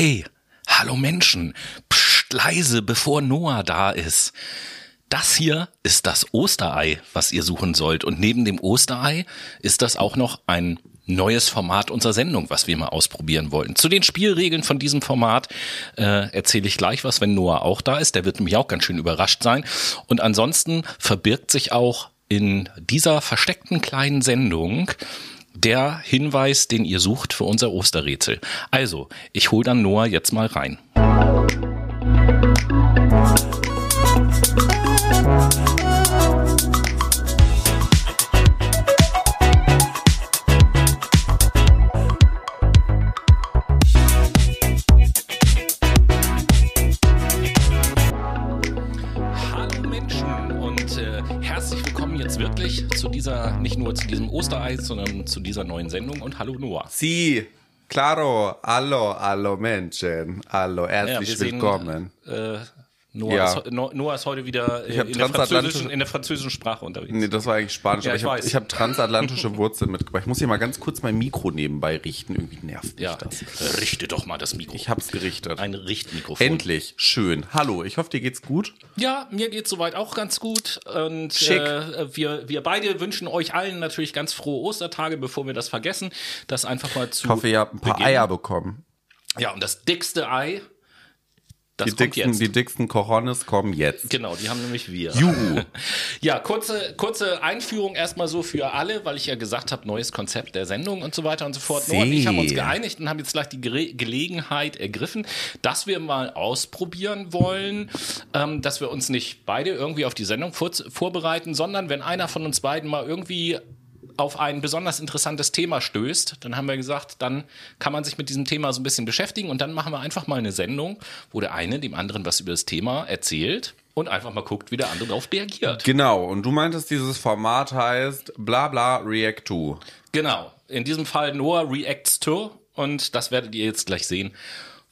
Hey, hallo Menschen, psst, leise, bevor Noah da ist. Das hier ist das Osterei, was ihr suchen sollt. Und neben dem Osterei ist das auch noch ein neues Format unserer Sendung, was wir mal ausprobieren wollen. Zu den Spielregeln von diesem Format äh, erzähle ich gleich was, wenn Noah auch da ist. Der wird nämlich auch ganz schön überrascht sein. Und ansonsten verbirgt sich auch in dieser versteckten kleinen Sendung der Hinweis, den ihr sucht für unser Osterrätsel. Also, ich hole dann Noah jetzt mal rein. Zu diesem Ostereis, sondern zu dieser neuen Sendung und hallo Noah. Sí, claro, hallo, hallo Menschen, hallo, Ja, herzlich wir sehen, willkommen. Äh, Noah, Ja. ist, No- Noah ist heute wieder äh, in, der in der französischen Sprache unterwegs. Nee, das war eigentlich Spanisch, Ja, aber ich habe hab transatlantische Wurzeln mitgebracht. Ich muss hier mal ganz kurz mein Mikro nebenbei richten, irgendwie nervt mich ja, das. äh, richte doch mal das Mikro. Ich hab's gerichtet. Ein Richtmikrofon. Endlich, schön. Hallo, ich hoffe, dir geht's gut. Ja, mir geht's soweit auch ganz gut. Und Schick. Äh, wir, wir beide wünschen euch allen natürlich ganz frohe Ostertage, bevor wir das vergessen. Das einfach mal zu. Ich hoffe, ihr habt ein paar beginnen. Eier bekommen. Ja, und das dickste Ei, das Die dicksten, jetzt. die dicksten Cojones kommen jetzt. Genau, die haben nämlich wir. Juhu. Ja, kurze, kurze Einführung erstmal so für alle, weil ich ja gesagt habe, neues Konzept der Sendung und so weiter und so fort. Noah und ich haben uns See. geeinigt und haben jetzt gleich die Gere Gelegenheit ergriffen, dass wir mal ausprobieren wollen, ähm, dass wir uns nicht beide irgendwie auf die Sendung vor vorbereiten, sondern wenn einer von uns beiden mal irgendwie auf ein besonders interessantes Thema stößt, dann haben wir gesagt, dann kann man sich mit diesem Thema so ein bisschen beschäftigen und dann machen wir einfach mal eine Sendung, wo der eine dem anderen was über das Thema erzählt und einfach mal guckt, wie der andere darauf reagiert. Genau, und du meintest, dieses Format heißt bla bla react to. Genau. In diesem Fall Noah reacts to und das werdet ihr jetzt gleich sehen,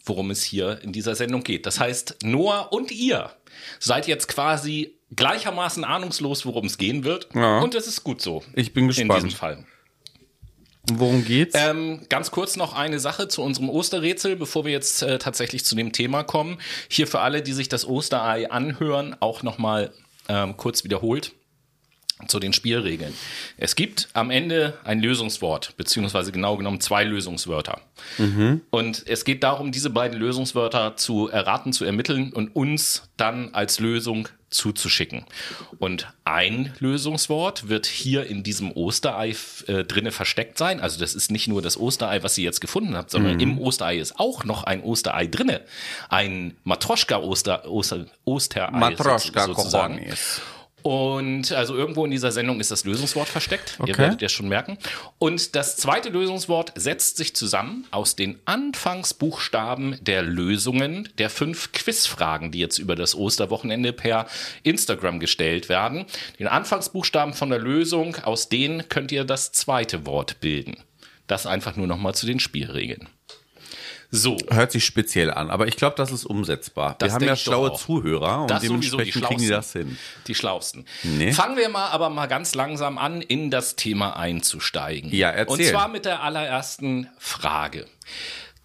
worum es hier in dieser Sendung geht. Das heißt, Noah und ihr seid jetzt quasi gleichermaßen ahnungslos, worum es gehen wird. Ja. Und es ist gut so. Ich bin In gespannt. diesem Fall. Worum geht's? Ähm, ganz kurz noch eine Sache zu unserem Osterrätsel, bevor wir jetzt äh, tatsächlich zu dem Thema kommen. Hier für alle, die sich das Osterei anhören, auch nochmal ähm, kurz wiederholt zu den Spielregeln. Es gibt am Ende ein Lösungswort, beziehungsweise genau genommen zwei Lösungswörter. Und es geht darum, diese beiden Lösungswörter zu erraten, zu ermitteln und uns dann als Lösung zuzuschicken. Und ein Lösungswort wird hier in diesem Osterei äh, drinne versteckt sein. Also das ist nicht nur das Osterei, was ihr jetzt gefunden habt, sondern im Osterei ist auch noch ein Osterei drinne. Ein Matroschka-Oster, Oster, Osterei Matroschka sozusagen. Cojones. Und also irgendwo in dieser Sendung ist das Lösungswort versteckt. Ihr Okay. werdet ja schon merken. Und das zweite Lösungswort setzt sich zusammen aus den Anfangsbuchstaben der Lösungen der fünf Quizfragen, die jetzt über das Osterwochenende per Instagram gestellt werden. Den Anfangsbuchstaben von der Lösung, aus denen könnt ihr das zweite Wort bilden. Das einfach nur nochmal zu den Spielregeln. So. Hört sich speziell an, aber ich glaube, das ist umsetzbar. Das Wir haben ja schlaue. Zuhörer und Das sowieso, die dementsprechend kriegen die das hin. Die Schlausten. Nee. Fangen wir mal aber mal ganz langsam an, in das Thema einzusteigen. Ja, erzähl. Und zwar mit der allerersten Frage.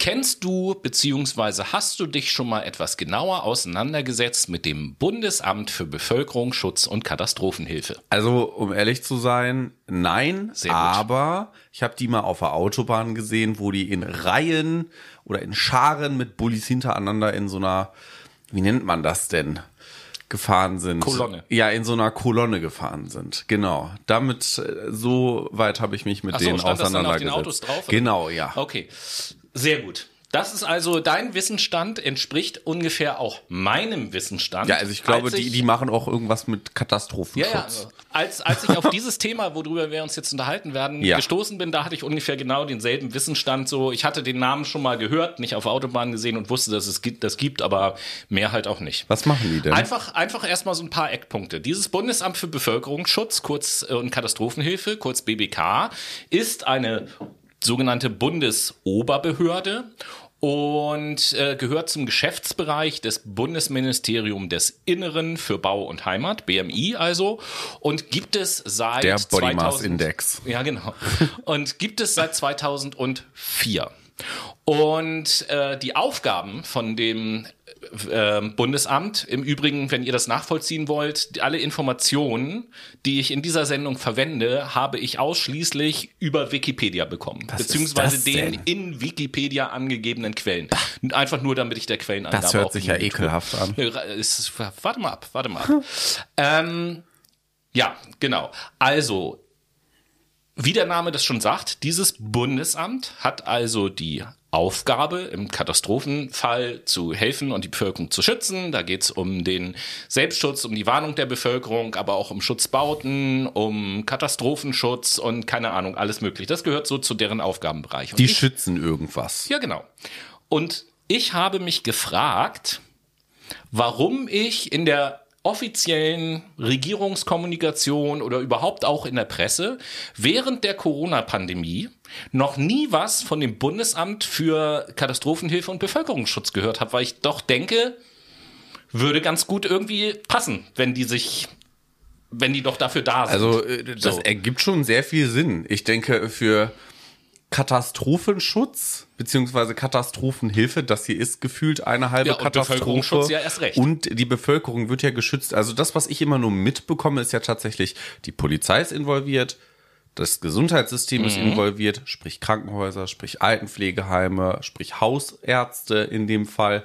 Kennst du beziehungsweise hast du dich schon mal etwas genauer auseinandergesetzt mit dem Bundesamt für Bevölkerungsschutz und Katastrophenhilfe? Also, um ehrlich zu sein, nein, Sehr gut. aber ich habe die mal auf der Autobahn gesehen, wo die in Reihen oder in Scharen mit Bullis hintereinander in so einer, wie nennt man das denn? gefahren sind. Kolonne. Ja, in so einer Kolonne gefahren sind. Genau. Damit, äh, so weit habe ich mich mit Ach so, denen stand das dann auf auseinandergesetzt. den Autos drauf? Genau, ja. Okay, sehr gut. Das ist also, dein Wissensstand entspricht ungefähr auch meinem Wissensstand. Ja, also ich glaube, Als die, die machen auch irgendwas mit Katastrophenschutz. Ja, ja. also Als, als ich auf dieses Thema, worüber wir uns jetzt unterhalten werden, Ja. gestoßen bin, da hatte ich ungefähr genau denselben Wissensstand. So, ich hatte den Namen schon mal gehört, nicht auf Autobahn gesehen und wusste, dass es gibt, das gibt, aber mehr halt auch nicht. Was machen die denn? Einfach, einfach erstmal so ein paar Eckpunkte. Dieses Bundesamt für Bevölkerungsschutz, kurz äh, und Katastrophenhilfe, kurz BBK, ist eine sogenannte Bundesoberbehörde und äh, gehört zum Geschäftsbereich des Bundesministerium des Inneren für Bau und Heimat, BMI also, und gibt es seit Der Body 2000 Mass Index. Ja, genau. Und gibt es seit 2004. Und äh, die Aufgaben von dem äh, Bundesamt, im Übrigen, wenn ihr das nachvollziehen wollt, alle Informationen, die ich in dieser Sendung verwende, habe ich ausschließlich über Wikipedia bekommen. Was beziehungsweise den in Wikipedia angegebenen Quellen. Einfach nur, damit ich der Quellenangabe Das hört sich ja ekelhaft an. Ist, warte mal ab, warte mal ab. ähm, ja, genau. Also, wie der Name das schon sagt, dieses Bundesamt hat also die Aufgabe, im Katastrophenfall zu helfen und die Bevölkerung zu schützen. Da geht es um den Selbstschutz, um die Warnung der Bevölkerung, aber auch um Schutzbauten, um Katastrophenschutz und keine Ahnung, alles mögliche. Das gehört so zu deren Aufgabenbereich. Und Die ich- schützen irgendwas. ja, genau. Und ich habe mich gefragt, warum ich in der offiziellen Regierungskommunikation oder überhaupt auch in der Presse während der Corona-Pandemie noch nie was von dem Bundesamt für Katastrophenhilfe und Bevölkerungsschutz gehört habe, weil ich doch denke, würde ganz gut irgendwie passen, wenn die sich, wenn die doch dafür da sind. Also äh, das So. ergibt schon sehr viel Sinn. Ich denke, für Katastrophenschutz beziehungsweise Katastrophenhilfe, das hier ist gefühlt eine halbe Ja, und Katastrophe. Bevölkerungsschutz ja erst recht. Und die Bevölkerung wird ja geschützt. Also das, was ich immer nur mitbekomme, ist ja tatsächlich, die Polizei ist involviert, das Gesundheitssystem Mhm. ist involviert, sprich Krankenhäuser, sprich Altenpflegeheime, sprich Hausärzte in dem Fall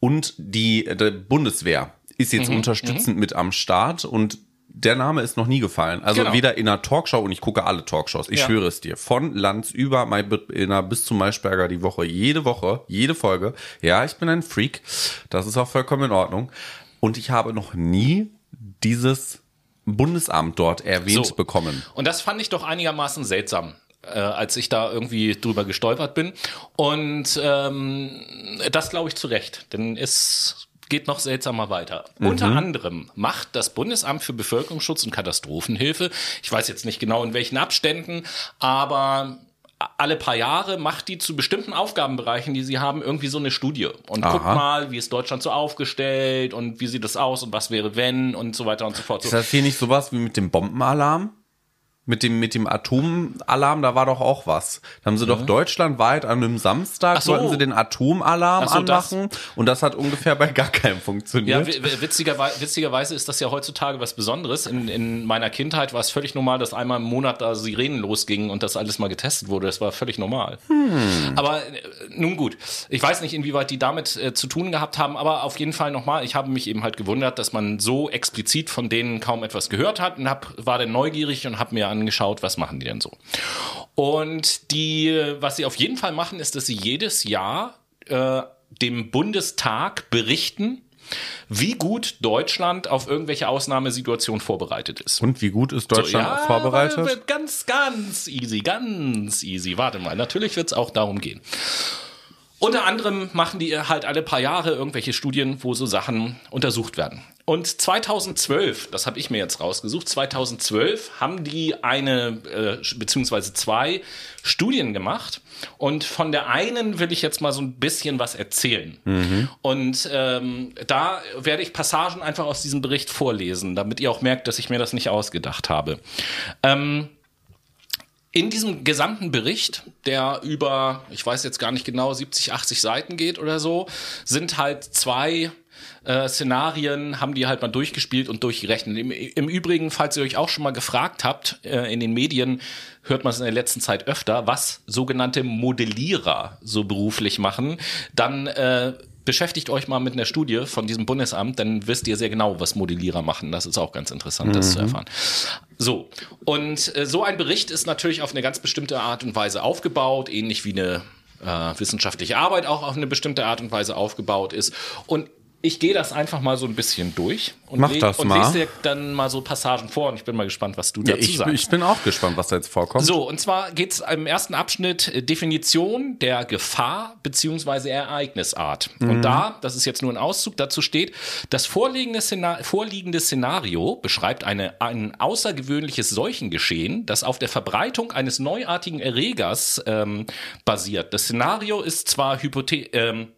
und die, die Bundeswehr ist Mhm. jetzt unterstützend mit am Start und der Name ist noch nie gefallen. Also Genau. weder in einer Talkshow und ich gucke alle Talkshows. Ich Ja. schwöre es dir. Von Lanz über Maybrit bis zum Maischberger die Woche. Jede Woche, jede Folge. Ja, ich bin ein Freak. Das ist auch vollkommen in Ordnung. Und ich habe noch nie dieses Bundesamt dort erwähnt So. bekommen. Und das fand ich doch einigermaßen seltsam. Äh, als ich da irgendwie drüber gestolpert bin. Und ähm, das glaube ich zu Recht, denn es geht noch seltsamer weiter. Unter anderem macht das Bundesamt für Bevölkerungsschutz und Katastrophenhilfe, ich weiß jetzt nicht genau in welchen Abständen, aber alle paar Jahre macht die zu bestimmten Aufgabenbereichen, die sie haben, irgendwie so eine Studie und guckt Aha. mal, wie ist Deutschland so aufgestellt und wie sieht das aus und was wäre wenn und so weiter und so fort. Ist das hier nicht sowas wie mit dem Bombenalarm? Mit dem, mit dem Atomalarm, da war doch auch was. Da haben sie doch deutschlandweit an einem Samstag, so. wollten sie den Atomalarm so, das- anmachen und das hat ungefähr bei gar keinem Ja, funktioniert. wi- witzigerweise, witzigerweise ist das ja heutzutage was Besonderes. In, in meiner Kindheit war es völlig normal, dass einmal im Monat da Sirenen losgingen und das alles mal getestet wurde. Das war völlig normal. Aber äh, nun gut, ich weiß nicht, inwieweit die damit äh, zu tun gehabt haben, aber auf jeden Fall nochmal, ich habe mich eben halt gewundert, dass man so explizit von denen kaum etwas gehört hat und hab, war dann neugierig und habe mir angeschaut, was machen die denn so. Und die, was sie auf jeden Fall machen, ist, dass sie jedes Jahr äh, dem Bundestag berichten, wie gut Deutschland auf irgendwelche Ausnahmesituationen vorbereitet ist. Und wie gut ist Deutschland Ja, vorbereitet? Ganz, ganz easy, ganz easy. Warte mal, natürlich wird es auch darum gehen. Unter anderem machen die halt alle paar Jahre irgendwelche Studien, wo so Sachen untersucht werden. Und 2012, das habe ich mir jetzt rausgesucht, 2012 haben die eine äh, beziehungsweise zwei Studien gemacht. Und von der einen will ich jetzt mal so ein bisschen was erzählen. Und ähm, da werde ich Passagen einfach aus diesem Bericht vorlesen, damit ihr auch merkt, dass ich mir das nicht ausgedacht habe. Ähm, in diesem gesamten Bericht, der über, ich weiß jetzt gar nicht genau, 70, 80 Seiten geht oder so, sind halt zwei äh, Szenarien, haben die halt mal durchgespielt und durchgerechnet. Im, Im Übrigen, falls ihr euch auch schon mal gefragt habt, äh, in den Medien hört man es in der letzten Zeit öfter, was sogenannte Modellierer so beruflich machen, dann äh, beschäftigt euch mal mit einer Studie von diesem Bundesamt, dann wisst ihr sehr genau, was Modellierer machen. Das ist auch ganz interessant, das zu erfahren. So, und äh, so ein Bericht ist natürlich auf eine ganz bestimmte Art und Weise aufgebaut, ähnlich wie eine äh, wissenschaftliche Arbeit auch auf eine bestimmte Art und Weise aufgebaut ist. Und ich gehe das einfach mal so ein bisschen durch und, Mach das und mal. lese dir dann mal so Passagen vor und ich bin mal gespannt, was du Ja, dazu ich, sagst. ich bin auch gespannt, was da jetzt vorkommt. So, und zwar geht es im ersten Abschnitt äh, Definition der Gefahr beziehungsweise Ereignisart. Und da, das ist jetzt nur ein Auszug, dazu steht, das vorliegende, Szenar vorliegende Szenario beschreibt eine, ein außergewöhnliches Seuchengeschehen, das auf der Verbreitung eines neuartigen Erregers ähm, basiert. Das Szenario ist zwar hypothe ähm,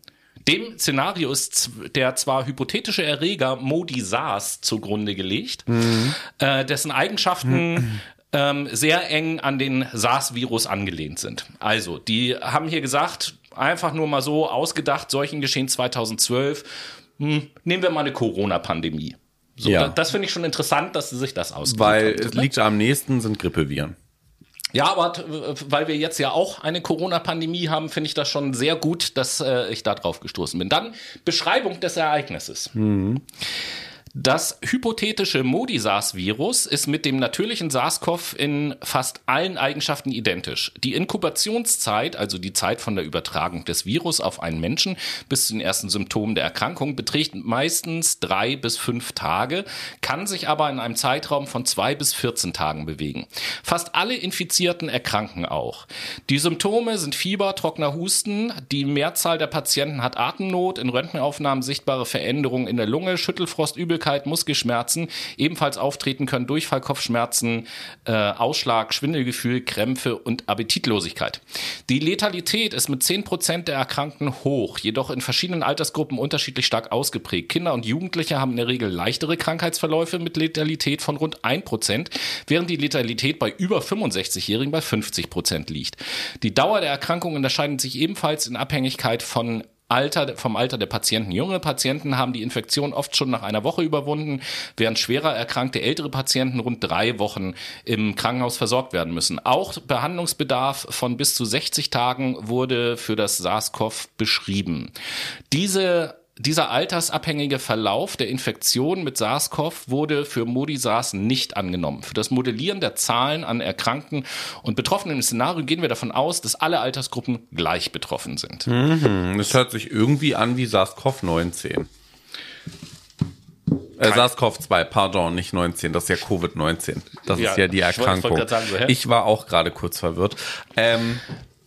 dem Szenario ist der zwar hypothetische Erreger Modi SARS zugrunde gelegt, äh, dessen Eigenschaften ähm, sehr eng an den SARS-Virus angelehnt sind. Also, die haben hier gesagt, einfach nur mal so ausgedacht, solchen Geschehen 2012, hm, nehmen wir mal eine Corona-Pandemie. So, Ja. da, das finde ich schon interessant, dass sie sich das ausgesucht Weil haben. es liegt am nächsten sind Grippeviren. Ja, aber t- weil wir jetzt ja auch eine Corona-Pandemie haben, finde ich das schon sehr gut, dass äh, ich da drauf gestoßen bin. Dann Beschreibung des Ereignisses. Das hypothetische Modi-SARS-Virus ist mit dem natürlichen SARS-CoV in fast allen Eigenschaften identisch. Die Inkubationszeit, also die Zeit von der Übertragung des Virus auf einen Menschen bis zu den ersten Symptomen der Erkrankung, beträgt meistens drei bis fünf Tage, kann sich aber in einem Zeitraum von zwei bis 14 Tagen bewegen. Fast alle Infizierten erkranken auch. Die Symptome sind Fieber, trockener Husten. Die Mehrzahl der Patienten hat Atemnot, in Röntgenaufnahmen sichtbare Veränderungen in der Lunge, Schüttelfrost, Übelkeit, Muskelschmerzen. Ebenfalls auftreten können Durchfall, Kopfschmerzen, äh, Ausschlag, Schwindelgefühl, Krämpfe und Appetitlosigkeit. Die Letalität ist mit 10% der Erkrankten hoch, jedoch in verschiedenen Altersgruppen unterschiedlich stark ausgeprägt. Kinder und Jugendliche haben in der Regel leichtere Krankheitsverläufe mit Letalität von rund 1%, während die Letalität bei über 65-Jährigen bei 50% liegt. Die Dauer der Erkrankung unterscheidet sich ebenfalls in Abhängigkeit von Alter, vom Alter der Patienten. Junge Patienten haben die Infektion oft schon nach einer Woche überwunden, während schwerer erkrankte ältere Patienten rund drei Wochen im Krankenhaus versorgt werden müssen. Auch Behandlungsbedarf von bis zu 60 Tagen wurde für das SARS-CoV beschrieben. Diese dieser altersabhängige Verlauf der Infektion mit SARS-CoV wurde für Modi-SARS nicht angenommen. Für das Modellieren der Zahlen an Erkrankten und Betroffenen im Szenario gehen wir davon aus, dass alle Altersgruppen gleich betroffen sind. Es hört sich irgendwie an wie SARS-CoV-19. Äh, SARS-CoV-2, pardon, nicht 19, das ist ja Covid-19. Das Ja, ist ja die ich ich Erkrankung. grad sagen, so, ich war auch gerade kurz verwirrt. Ähm,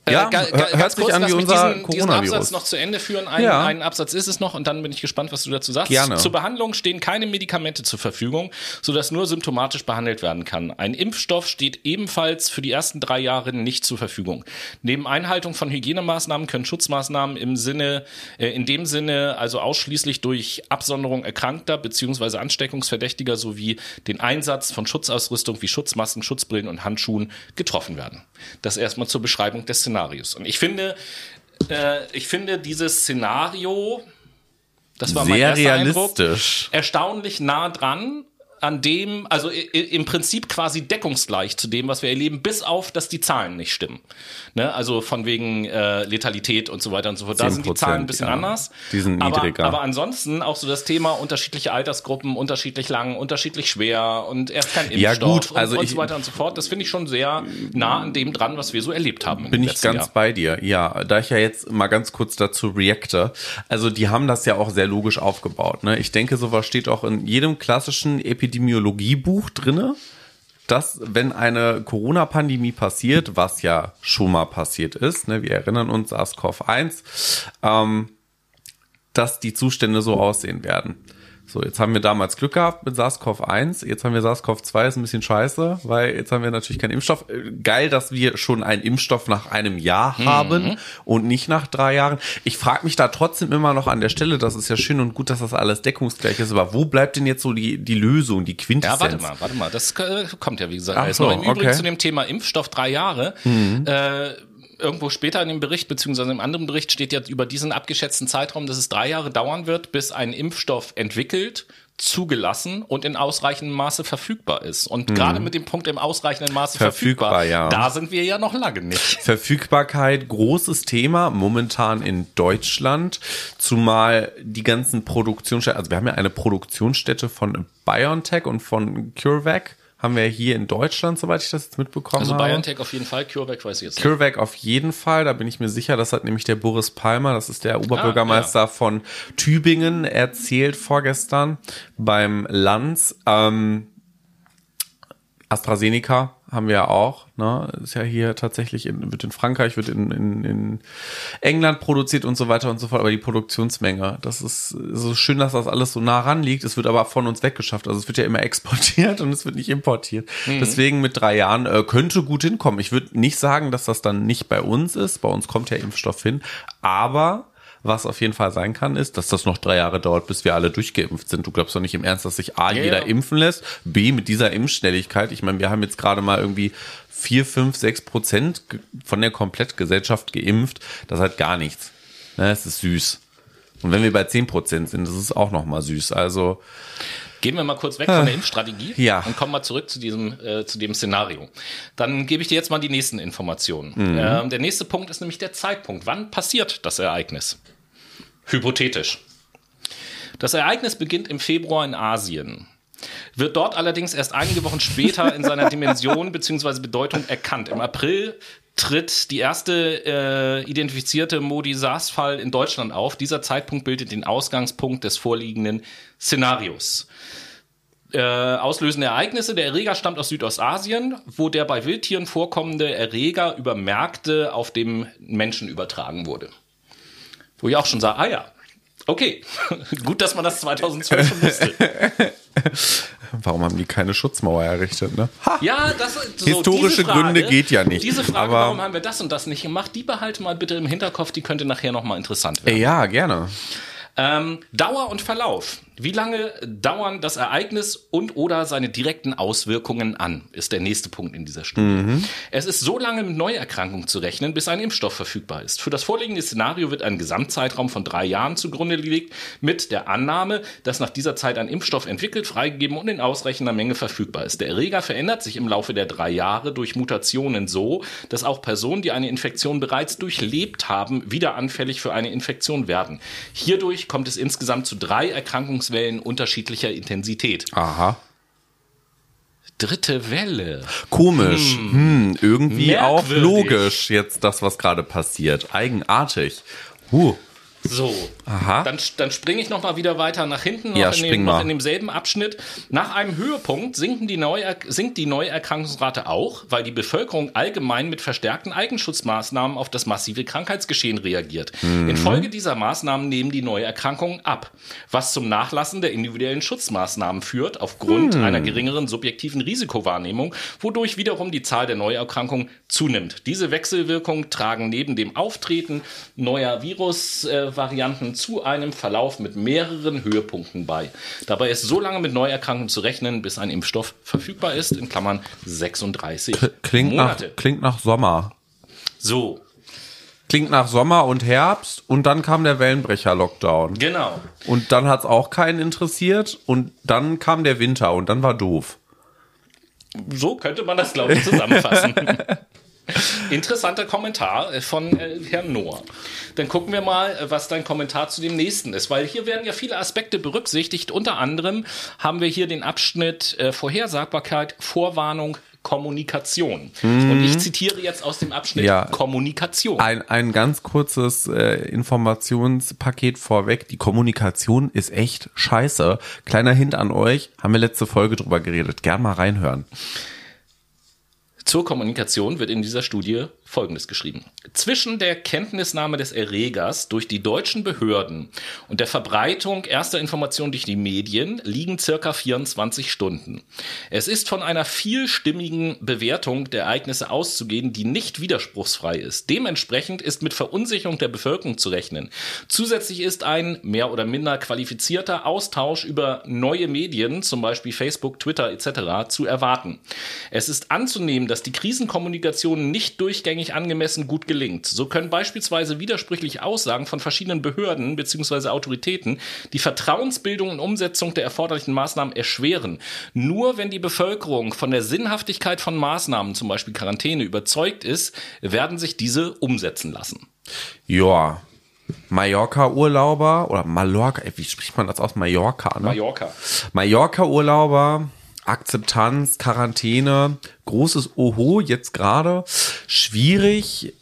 ja, Äh, ga- ga- hört ganz sich kurz, an wie unser diesen, diesen Absatz Coronavirus. noch zu Ende führen. Ein, Ja. Einen Absatz ist es noch und dann bin ich gespannt, was du dazu sagst. Gerne. Zur Behandlung stehen keine Medikamente zur Verfügung, sodass nur symptomatisch behandelt werden kann. Ein Impfstoff steht ebenfalls für die ersten drei Jahre nicht zur Verfügung. Neben Einhaltung von Hygienemaßnahmen können Schutzmaßnahmen im Sinne, äh, in dem Sinne also ausschließlich durch Absonderung Erkrankter bzw. Ansteckungsverdächtiger sowie den Einsatz von Schutzausrüstung wie Schutzmasken, Schutzbrillen und Handschuhen getroffen werden. Das erstmal zur Beschreibung des Szenarios. Und ich finde, äh, ich finde dieses Szenario, das war mein Sehr erster Eindruck, realistisch. erstaunlich nah dran an dem, also im Prinzip quasi deckungsgleich zu dem, was wir erleben, bis auf, dass die Zahlen nicht stimmen. Ne? Also von wegen äh, Letalität und so weiter und so fort. Da sind die 10%, Zahlen ein bisschen ja. anders. Die sind aber, niedriger. Aber ansonsten auch so das Thema unterschiedliche Altersgruppen, unterschiedlich lang, unterschiedlich schwer und erst kein Ja, Impfstoff gut, also und, und ich- so weiter und so fort. Das finde ich schon sehr nah an dem dran, was wir so erlebt haben. Bin ich ganz Jahr. bei dir. Ja, da ich ja jetzt mal ganz kurz dazu reacte. Also die haben das ja auch sehr logisch aufgebaut. Ne? Ich denke, sowas steht auch in jedem klassischen Epidemiologiebuch drinne, dass wenn eine Corona-Pandemie passiert, was ja schon mal passiert ist, ne, wir erinnern uns SARS-CoV-1, ähm, dass die Zustände so aussehen werden. So, jetzt haben wir damals Glück gehabt mit SARS-CoV-1, jetzt haben wir SARS-CoV-2, ist ein bisschen scheiße, weil jetzt haben wir natürlich keinen Impfstoff. Äh, Geil, dass wir schon einen Impfstoff nach einem Jahr haben und nicht nach drei Jahren. Ich frage mich da trotzdem immer noch an der Stelle, das ist ja schön und gut, dass das alles deckungsgleich ist, aber wo bleibt denn jetzt so die, die Lösung, die Ja, Quintessenz? warte mal, warte mal. Das äh, kommt ja, wie gesagt, Ach alles so, noch. Im Übrigen okay. Mhm. zu dem Thema Impfstoff drei Jahre. Äh, irgendwo später in dem Bericht, beziehungsweise im anderen Bericht steht ja über diesen abgeschätzten Zeitraum, dass es drei Jahre dauern wird, bis ein Impfstoff entwickelt, zugelassen und in ausreichendem Maße verfügbar ist. Und gerade mit dem Punkt im ausreichenden Maße Mhm. Verfügbar, verfügbar, ja. da sind wir ja noch lange nicht. Verfügbarkeit, großes Thema momentan in Deutschland, zumal die ganzen Produktionsstätten, also wir haben ja eine Produktionsstätte von BioNTech und von CureVac, haben wir hier in Deutschland, soweit ich das jetzt mitbekommen Also habe. BioNTech auf jeden Fall, CureVac weiß ich jetzt nicht. CureVac auf jeden Fall, da bin ich mir sicher, das hat nämlich der Boris Palmer, das ist der Oberbürgermeister Ah, von Tübingen, erzählt vorgestern beim Lanz. Ähm, AstraZeneca haben wir ja auch, ne? Ist ja hier tatsächlich in, wird in Frankreich, wird in, in, in England produziert und so weiter und so fort, aber die Produktionsmenge, das ist so schön, dass das alles so nah ran liegt. Es wird aber von uns weggeschafft. Also es wird ja immer exportiert und es wird nicht importiert. Deswegen mit drei Jahren äh, könnte gut hinkommen. Ich würde nicht sagen, dass das dann nicht bei uns ist. Bei uns kommt ja Impfstoff hin, aber Was auf jeden Fall sein kann, ist, dass das noch drei Jahre dauert, bis wir alle durchgeimpft sind. Du glaubst doch nicht im Ernst, dass sich A, Ja, jeder ja. impfen lässt, B, mit dieser Impfschnelligkeit. Ich meine, wir haben jetzt gerade mal irgendwie vier, fünf, sechs Prozent von der Komplettgesellschaft geimpft. Das hat gar nichts. Ne, es ist süß. Und wenn wir bei zehn Prozent sind, das ist auch noch mal süß. Also, Gehen wir mal kurz weg von der Impfstrategie Ja. und kommen mal zurück zu diesem, äh, zu dem Szenario. Dann gebe ich dir jetzt mal die nächsten Informationen. Mhm. Ähm, der nächste Punkt ist nämlich der Zeitpunkt. Wann passiert das Ereignis? Hypothetisch. Das Ereignis beginnt im Februar in Asien. Wird dort allerdings erst einige Wochen später in seiner Dimension bzw. Bedeutung erkannt. Im April tritt die erste äh, identifizierte Modi-SARS-Fall in Deutschland auf. Dieser Zeitpunkt bildet den Ausgangspunkt des vorliegenden Szenarios. Äh, auslösende Ereignisse. Der Erreger stammt aus Südostasien, wo der bei Wildtieren vorkommende Erreger über Märkte auf dem Menschen übertragen wurde. Wo ich auch schon sah, ah ja, okay, gut, dass man das 2012 schon wusste. warum haben die keine Schutzmauer errichtet, ne? Ha! Ja, das so, Historische Frage, Gründe geht ja nicht, Diese Frage, aber- warum haben wir das und das nicht gemacht, die behalte mal bitte im Hinterkopf, die könnte nachher nochmal interessant werden. Ja, gerne. Ähm, Dauer und Verlauf. Wie lange dauern das Ereignis und oder seine direkten Auswirkungen an, ist der nächste Punkt in dieser Studie. Es ist so lange mit Neuerkrankungen zu rechnen, bis ein Impfstoff verfügbar ist. Für das vorliegende Szenario wird ein Gesamtzeitraum von drei Jahren zugrunde gelegt, mit der Annahme, dass nach dieser Zeit ein Impfstoff entwickelt, freigegeben und in ausreichender Menge verfügbar ist. Der Erreger verändert sich im Laufe der drei Jahre durch Mutationen so, dass auch Personen, die eine Infektion bereits durchlebt haben, wieder anfällig für eine Infektion werden. Hierdurch kommt es insgesamt zu drei Erkrankungswellen unterschiedlicher Intensität. Aha. Dritte Welle. Komisch. Hm, irgendwie auch logisch jetzt das, was gerade passiert. Eigenartig. Huh. So, Aha. dann, dann springe ich noch mal wieder weiter nach hinten, noch, Ja, in, dem, noch in demselben Abschnitt. Nach einem Höhepunkt sinken die Neuer sinkt die Neuerkrankungsrate auch, weil die Bevölkerung allgemein mit verstärkten Eigenschutzmaßnahmen auf das massive Krankheitsgeschehen reagiert. Mhm. Infolge dieser Maßnahmen nehmen die Neuerkrankungen ab, was zum Nachlassen der individuellen Schutzmaßnahmen führt, aufgrund Hm. einer geringeren subjektiven Risikowahrnehmung, wodurch wiederum die Zahl der Neuerkrankungen zunimmt. Diese Wechselwirkungen tragen neben dem Auftreten neuer Virusvarianten zu einem Verlauf mit mehreren Höhepunkten bei. Dabei ist so lange mit Neuerkrankungen zu rechnen, bis ein Impfstoff verfügbar ist, in Klammern 36 Klingt nach, Monate. klingt nach Sommer. So, Klingt nach Sommer und Herbst und dann kam der Wellenbrecher-Lockdown. genau. Und dann hat's auch keinen interessiert und dann kam der Winter und dann war doof. So könnte man das, glaube ich, zusammenfassen. Interessanter Kommentar äh, von äh, Herrn Noah. Dann gucken wir mal, äh, was dein Kommentar zu dem nächsten ist, weil hier werden ja viele Aspekte berücksichtigt. Unter anderem haben wir hier den Abschnitt äh, Vorhersagbarkeit, Vorwarnung, Kommunikation. Und ich zitiere jetzt aus dem Abschnitt Ja. Kommunikation. Ein, ein ganz kurzes äh, Informationspaket vorweg. Die Kommunikation ist echt scheiße. Kleiner Hint an euch, haben wir letzte Folge drüber geredet. Gern mal reinhören. Zur Kommunikation wird in dieser Studie Folgendes geschrieben. Zwischen der Kenntnisnahme des Erregers durch die deutschen Behörden und der Verbreitung erster Informationen durch die Medien liegen circa 24 Stunden. Es ist von einer vielstimmigen Bewertung der Ereignisse auszugehen, die nicht widerspruchsfrei ist. Dementsprechend ist mit Verunsicherung der Bevölkerung zu rechnen. Zusätzlich ist ein mehr oder minder qualifizierter Austausch über neue Medien, zum Beispiel Facebook, Twitter etc., zu erwarten. Es ist anzunehmen, dass die Krisenkommunikation nicht durchgängig angemessen gut gelingt. So können beispielsweise widersprüchliche Aussagen von verschiedenen Behörden bzw. Autoritäten die Vertrauensbildung und Umsetzung der erforderlichen Maßnahmen erschweren. Nur wenn die Bevölkerung von der Sinnhaftigkeit von Maßnahmen, zum Beispiel Quarantäne, überzeugt ist, werden sich diese umsetzen lassen. Ja. Mallorca-Urlauber oder Mallorca, wie spricht man das aus? Mallorca, ne? Mallorca. Mallorca-Urlauber, Akzeptanz, Quarantäne, großes Oho jetzt gerade. Schwierig,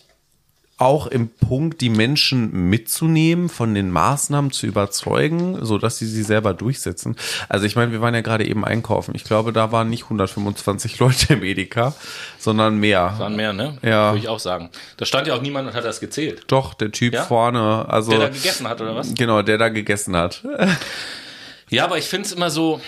auch im Punkt, die Menschen mitzunehmen, von den Maßnahmen zu überzeugen, so dass sie sie selber durchsetzen. Also ich meine, wir waren ja gerade eben einkaufen. Ich glaube, da waren nicht 125 Leute im Edeka, sondern mehr. Waren mehr, ne? Ja. Würde ich auch sagen. Da stand ja auch niemand und hat das gezählt. Doch, der Typ Ja? vorne, also Der da gegessen hat, oder was? genau, der da gegessen hat. Ja, aber ich finde es immer so.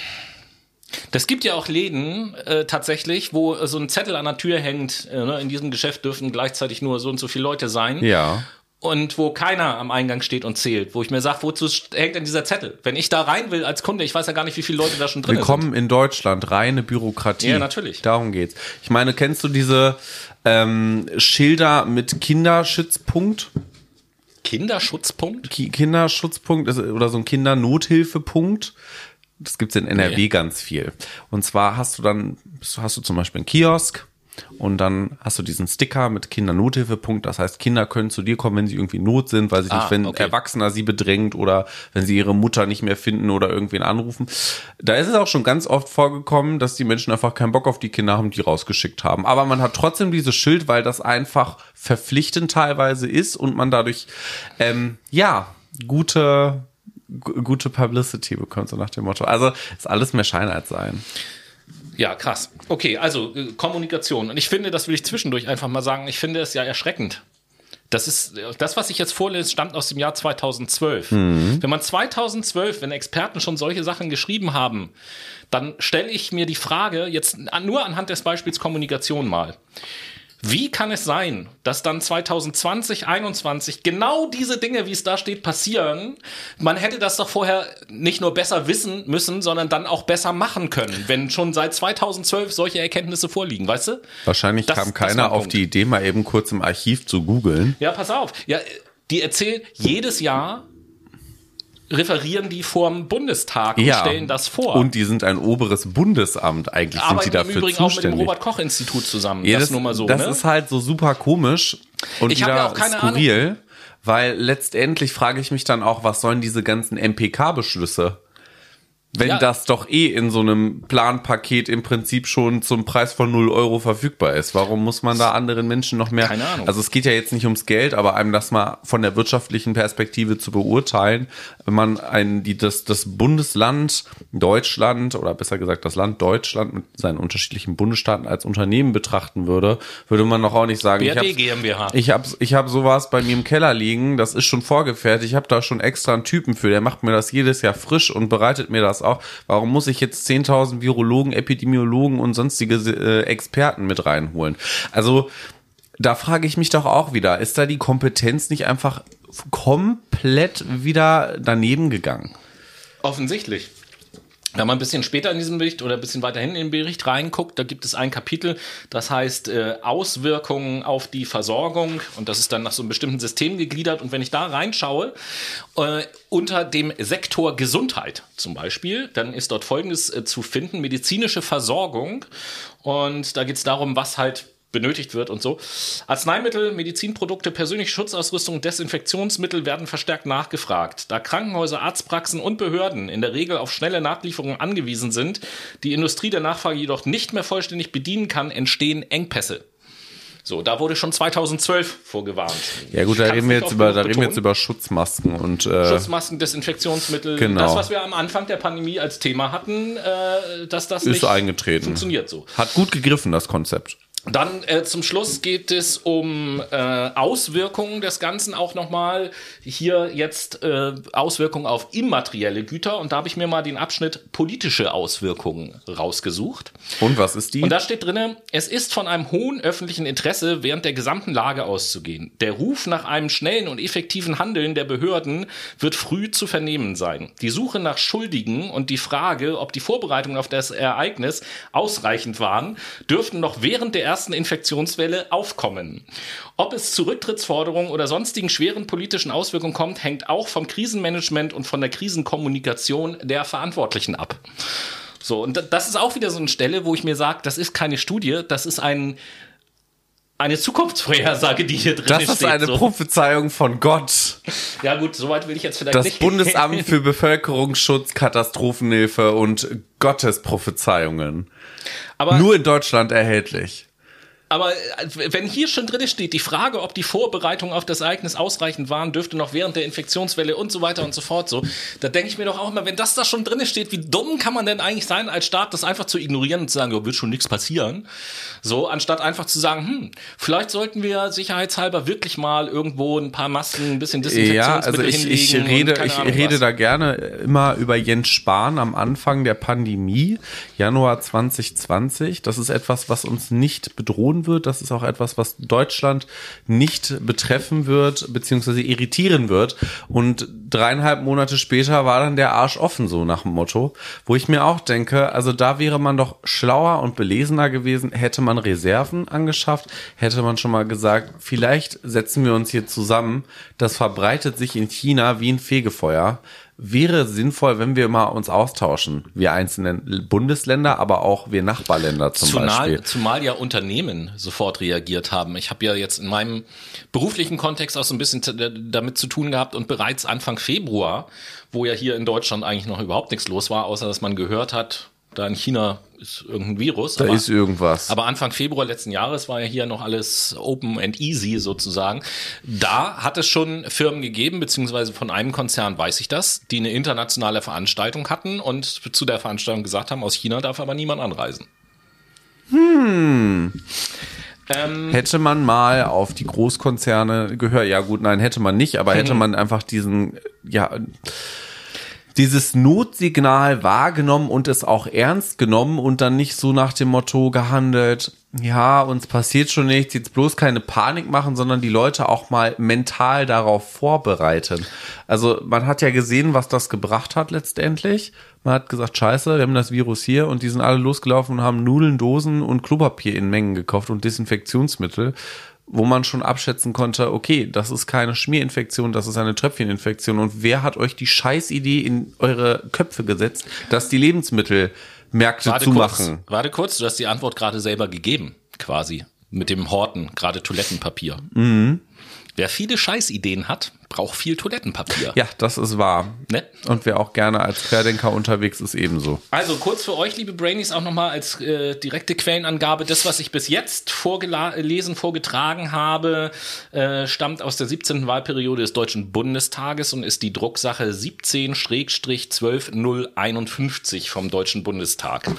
Das gibt ja auch Läden äh, tatsächlich, wo äh, so ein Zettel an der Tür hängt. Äh, ne, in diesem Geschäft dürfen gleichzeitig nur so und so viele Leute sein. Ja. und wo keiner am Eingang steht und zählt, wo ich mir sage, wozu hängt denn dieser Zettel? Wenn ich da rein will als Kunde, ich weiß ja gar nicht, wie viele Leute da schon drin Willkommen sind. in Deutschland, reine Bürokratie. Ja, natürlich. Darum geht's. Ich meine, kennst du diese ähm, Schilder mit Kinderschützpunkt? Kinderschutzpunkt? Ki Kinderschutzpunkt oder so ein Kindernothilfepunkt. Das gibt's in NRW Nee. ganz viel. Und zwar hast du dann, hast du zum Beispiel einen Kiosk und dann hast du diesen Sticker mit Kindernothilfepunkt. Das heißt, Kinder können zu dir kommen, wenn sie irgendwie in Not sind, weil sie Ah, nicht, wenn okay. Erwachsener sie bedrängt oder wenn sie ihre Mutter nicht mehr finden oder irgendwen anrufen. Da ist es auch schon ganz oft vorgekommen, dass die Menschen einfach keinen Bock auf die Kinder haben, die rausgeschickt haben. Aber man hat trotzdem dieses Schild, weil das einfach verpflichtend teilweise ist und man dadurch, ähm, ja, gute, gu- gute Publicity bekommt, so nach dem Motto. Also ist alles mehr Schein als sein. Ja, krass. Okay, also äh, Kommunikation. Und ich finde, das will ich zwischendurch einfach mal sagen, ich finde es ja erschreckend. Das ist, äh, das, was ich jetzt vorlese, stammt aus dem Jahr 2012. Wenn man 2012, wenn Experten schon solche Sachen geschrieben haben, dann stelle ich mir die Frage, jetzt nur anhand des Beispiels Kommunikation mal. Wie kann es sein, dass dann 2020, 2021 genau diese Dinge, wie es da steht, passieren? Man hätte das doch vorher nicht nur besser wissen müssen, sondern dann auch besser machen können, wenn schon seit 2012 solche Erkenntnisse vorliegen, weißt du? Wahrscheinlich Das- kam keiner ein auf die Idee, mal eben kurz im Archiv zu googeln. Ja, pass auf. Ja, die erzählen jedes Jahr referieren die vorm Bundestag und stellen das vor. Und die sind ein oberes Bundesamt. Eigentlich sind arbeiten die im dafür Übrigen auch mit dem zuständig. Robert Koch Institut zusammen. Ja, das, nur mal so. das ne? ist halt so super komisch und Ich wieder ja auch keine skurril, weil letztendlich frage ich mich dann auch, was sollen diese ganzen MPK-Beschlüsse? Wenn Ja. das doch eh in so einem Planpaket im Prinzip schon zum Preis von 0 Euro verfügbar ist. Warum muss man da anderen Menschen noch mehr? Keine Ahnung. Also es geht ja jetzt nicht ums Geld, aber einem das mal von der wirtschaftlichen Perspektive zu beurteilen, wenn man ein, die, das, das Bundesland Deutschland oder besser gesagt das Land Deutschland mit seinen unterschiedlichen Bundesstaaten als Unternehmen betrachten würde, würde man doch auch nicht sagen, ich BRD hab's- GmbH. ich habe ich hab sowas bei mir im Keller liegen, das ist schon vorgefertigt. Ich habe da schon extra einen Typen für, der macht mir das jedes Jahr frisch und bereitet mir das auch. Warum muss ich jetzt 10.000 Virologen, Epidemiologen und sonstige äh, Experten mit reinholen? Also da frage ich mich doch auch wieder, ist da die Kompetenz nicht einfach komplett wieder daneben gegangen? Offensichtlich. Wenn man ein bisschen später in diesem Bericht oder ein bisschen weiter hinten in den Bericht reinguckt, da gibt es ein Kapitel, das heißt äh, Auswirkungen auf die Versorgung und das ist dann nach so einem bestimmten System gegliedert. Und wenn ich da reinschaue, äh, unter dem Sektor Gesundheit zum Beispiel, dann ist dort Folgendes äh, zu finden, medizinische Versorgung. Und da geht es darum, was halt benötigt wird und so. Arzneimittel, Medizinprodukte, persönliche Schutzausrüstung, Desinfektionsmittel werden verstärkt nachgefragt. Da Krankenhäuser, Arztpraxen und Behörden in der Regel auf schnelle Nachlieferungen angewiesen sind, die Industrie der Nachfrage jedoch nicht mehr vollständig bedienen kann, entstehen Engpässe. So, da wurde schon 2012 vorgewarnt. Ja gut, da reden wir jetzt über, da reden wir jetzt über Schutzmasken und äh, Schutzmasken, Desinfektionsmittel, Genau. das, was wir am Anfang der Pandemie als Thema hatten, äh, dass das ist nicht eingetreten. funktioniert so. Hat gut gegriffen, das Konzept. Dann äh, zum Schluss geht es um äh, Auswirkungen des Ganzen auch nochmal. Hier jetzt äh, Auswirkungen auf immaterielle Güter und da habe ich mir mal den Abschnitt politische Auswirkungen rausgesucht. Und was ist die? Und da steht drinne, es ist von einem hohen öffentlichen Interesse während der gesamten Lage auszugehen. Der Ruf nach einem schnellen und effektiven Handeln der Behörden wird früh zu vernehmen sein. Die Suche nach Schuldigen und die Frage, ob die Vorbereitungen auf das Ereignis ausreichend waren, dürften noch während der ersten Infektionswelle aufkommen. Ob es zu Rücktrittsforderungen oder sonstigen schweren politischen Auswirkungen kommt, hängt auch vom Krisenmanagement und von der Krisenkommunikation der Verantwortlichen ab. So, und da- das ist auch wieder so eine Stelle, wo ich mir sage, das ist keine Studie, das ist ein, eine Zukunftsvorhersage, die hier drin das steht. ist eine so. Prophezeiung von Gott. Ja gut, soweit will ich jetzt vielleicht Das nicht. Bundesamt für Bevölkerungsschutz, Katastrophenhilfe und Gottesprophezeiungen. aber, Nur in Deutschland erhältlich. Aber äh, wenn hier schon drin steht, die Frage, ob die Vorbereitungen auf das Ereignis ausreichend waren, dürfte noch während der Infektionswelle und so weiter und so fort so, da denke ich mir doch auch immer, wenn das da schon drin steht, wie dumm kann man denn eigentlich sein, als Staat das einfach zu ignorieren und zu sagen, ja, wird schon nichts passieren. So, anstatt einfach zu sagen, hm, vielleicht sollten wir sicherheitshalber wirklich mal irgendwo ein paar Masken, ein bisschen Ja, also Desinfektionsmittel ich, ich rede, ich Ahnung rede was. da gerne immer über Jens Spahn am Anfang der Pandemie, Januar 2020. Das ist etwas, was uns nicht bedrohen tun wird. Das ist auch etwas, was Deutschland nicht betreffen wird, beziehungsweise irritieren wird. Und dreieinhalb Monate später war dann der Arsch offen, so nach dem Motto. Wo ich mir auch denke, also da wäre man doch schlauer und belesener gewesen, hätte man Reserven angeschafft, hätte man schon mal gesagt, vielleicht setzen wir uns hier zusammen. Das verbreitet sich in China wie ein Fegefeuer wäre sinnvoll, wenn wir mal uns austauschen, wir einzelnen Bundesländer, aber auch wir Nachbarländer zum zumal, Beispiel. Zumal ja Unternehmen sofort reagiert haben. Ich habe ja jetzt in meinem beruflichen Kontext auch so ein bisschen damit zu tun gehabt und bereits Anfang Februar, wo ja hier in Deutschland eigentlich noch überhaupt nichts los war, außer dass man gehört hat, da in China ist irgendein Virus. Da aber, ist irgendwas. Aber Anfang Februar letzten Jahres war ja hier noch alles open and easy sozusagen. Da hat es schon Firmen gegeben, beziehungsweise von einem Konzern weiß ich das, die eine internationale Veranstaltung hatten und zu der Veranstaltung gesagt haben, aus China darf aber niemand anreisen. Hm. Ähm, hätte man mal auf die Großkonzerne gehört, ja gut, nein, hätte man nicht, aber hätte man einfach diesen, ja, dieses Notsignal wahrgenommen und es auch ernst genommen und dann nicht so nach dem Motto gehandelt, ja, uns passiert schon nichts, jetzt bloß keine Panik machen, sondern die Leute auch mal mental darauf vorbereiten. Also man hat ja gesehen, was das gebracht hat letztendlich. Man hat gesagt, scheiße, wir haben das Virus hier und die sind alle losgelaufen und haben Nudeln, Dosen und Klopapier in Mengen gekauft und Desinfektionsmittel wo man schon abschätzen konnte, okay, das ist keine Schmierinfektion, das ist eine Tröpfcheninfektion. Und wer hat euch die Scheißidee in eure Köpfe gesetzt, dass die Lebensmittelmärkte warte zumachen? Kurz, warte kurz, du hast die Antwort gerade selber gegeben, quasi. Mit dem Horten, gerade Toilettenpapier. Mhm. Wer viele Scheißideen hat, braucht viel Toilettenpapier. Ja, das ist wahr. Ne? Und wer auch gerne als Querdenker unterwegs ist, ebenso. Also kurz für euch, liebe Brainies, auch nochmal als äh, direkte Quellenangabe. Das, was ich bis jetzt vorgelesen, vorgetragen habe, äh, stammt aus der 17. Wahlperiode des Deutschen Bundestages und ist die Drucksache 17-12051 vom Deutschen Bundestag.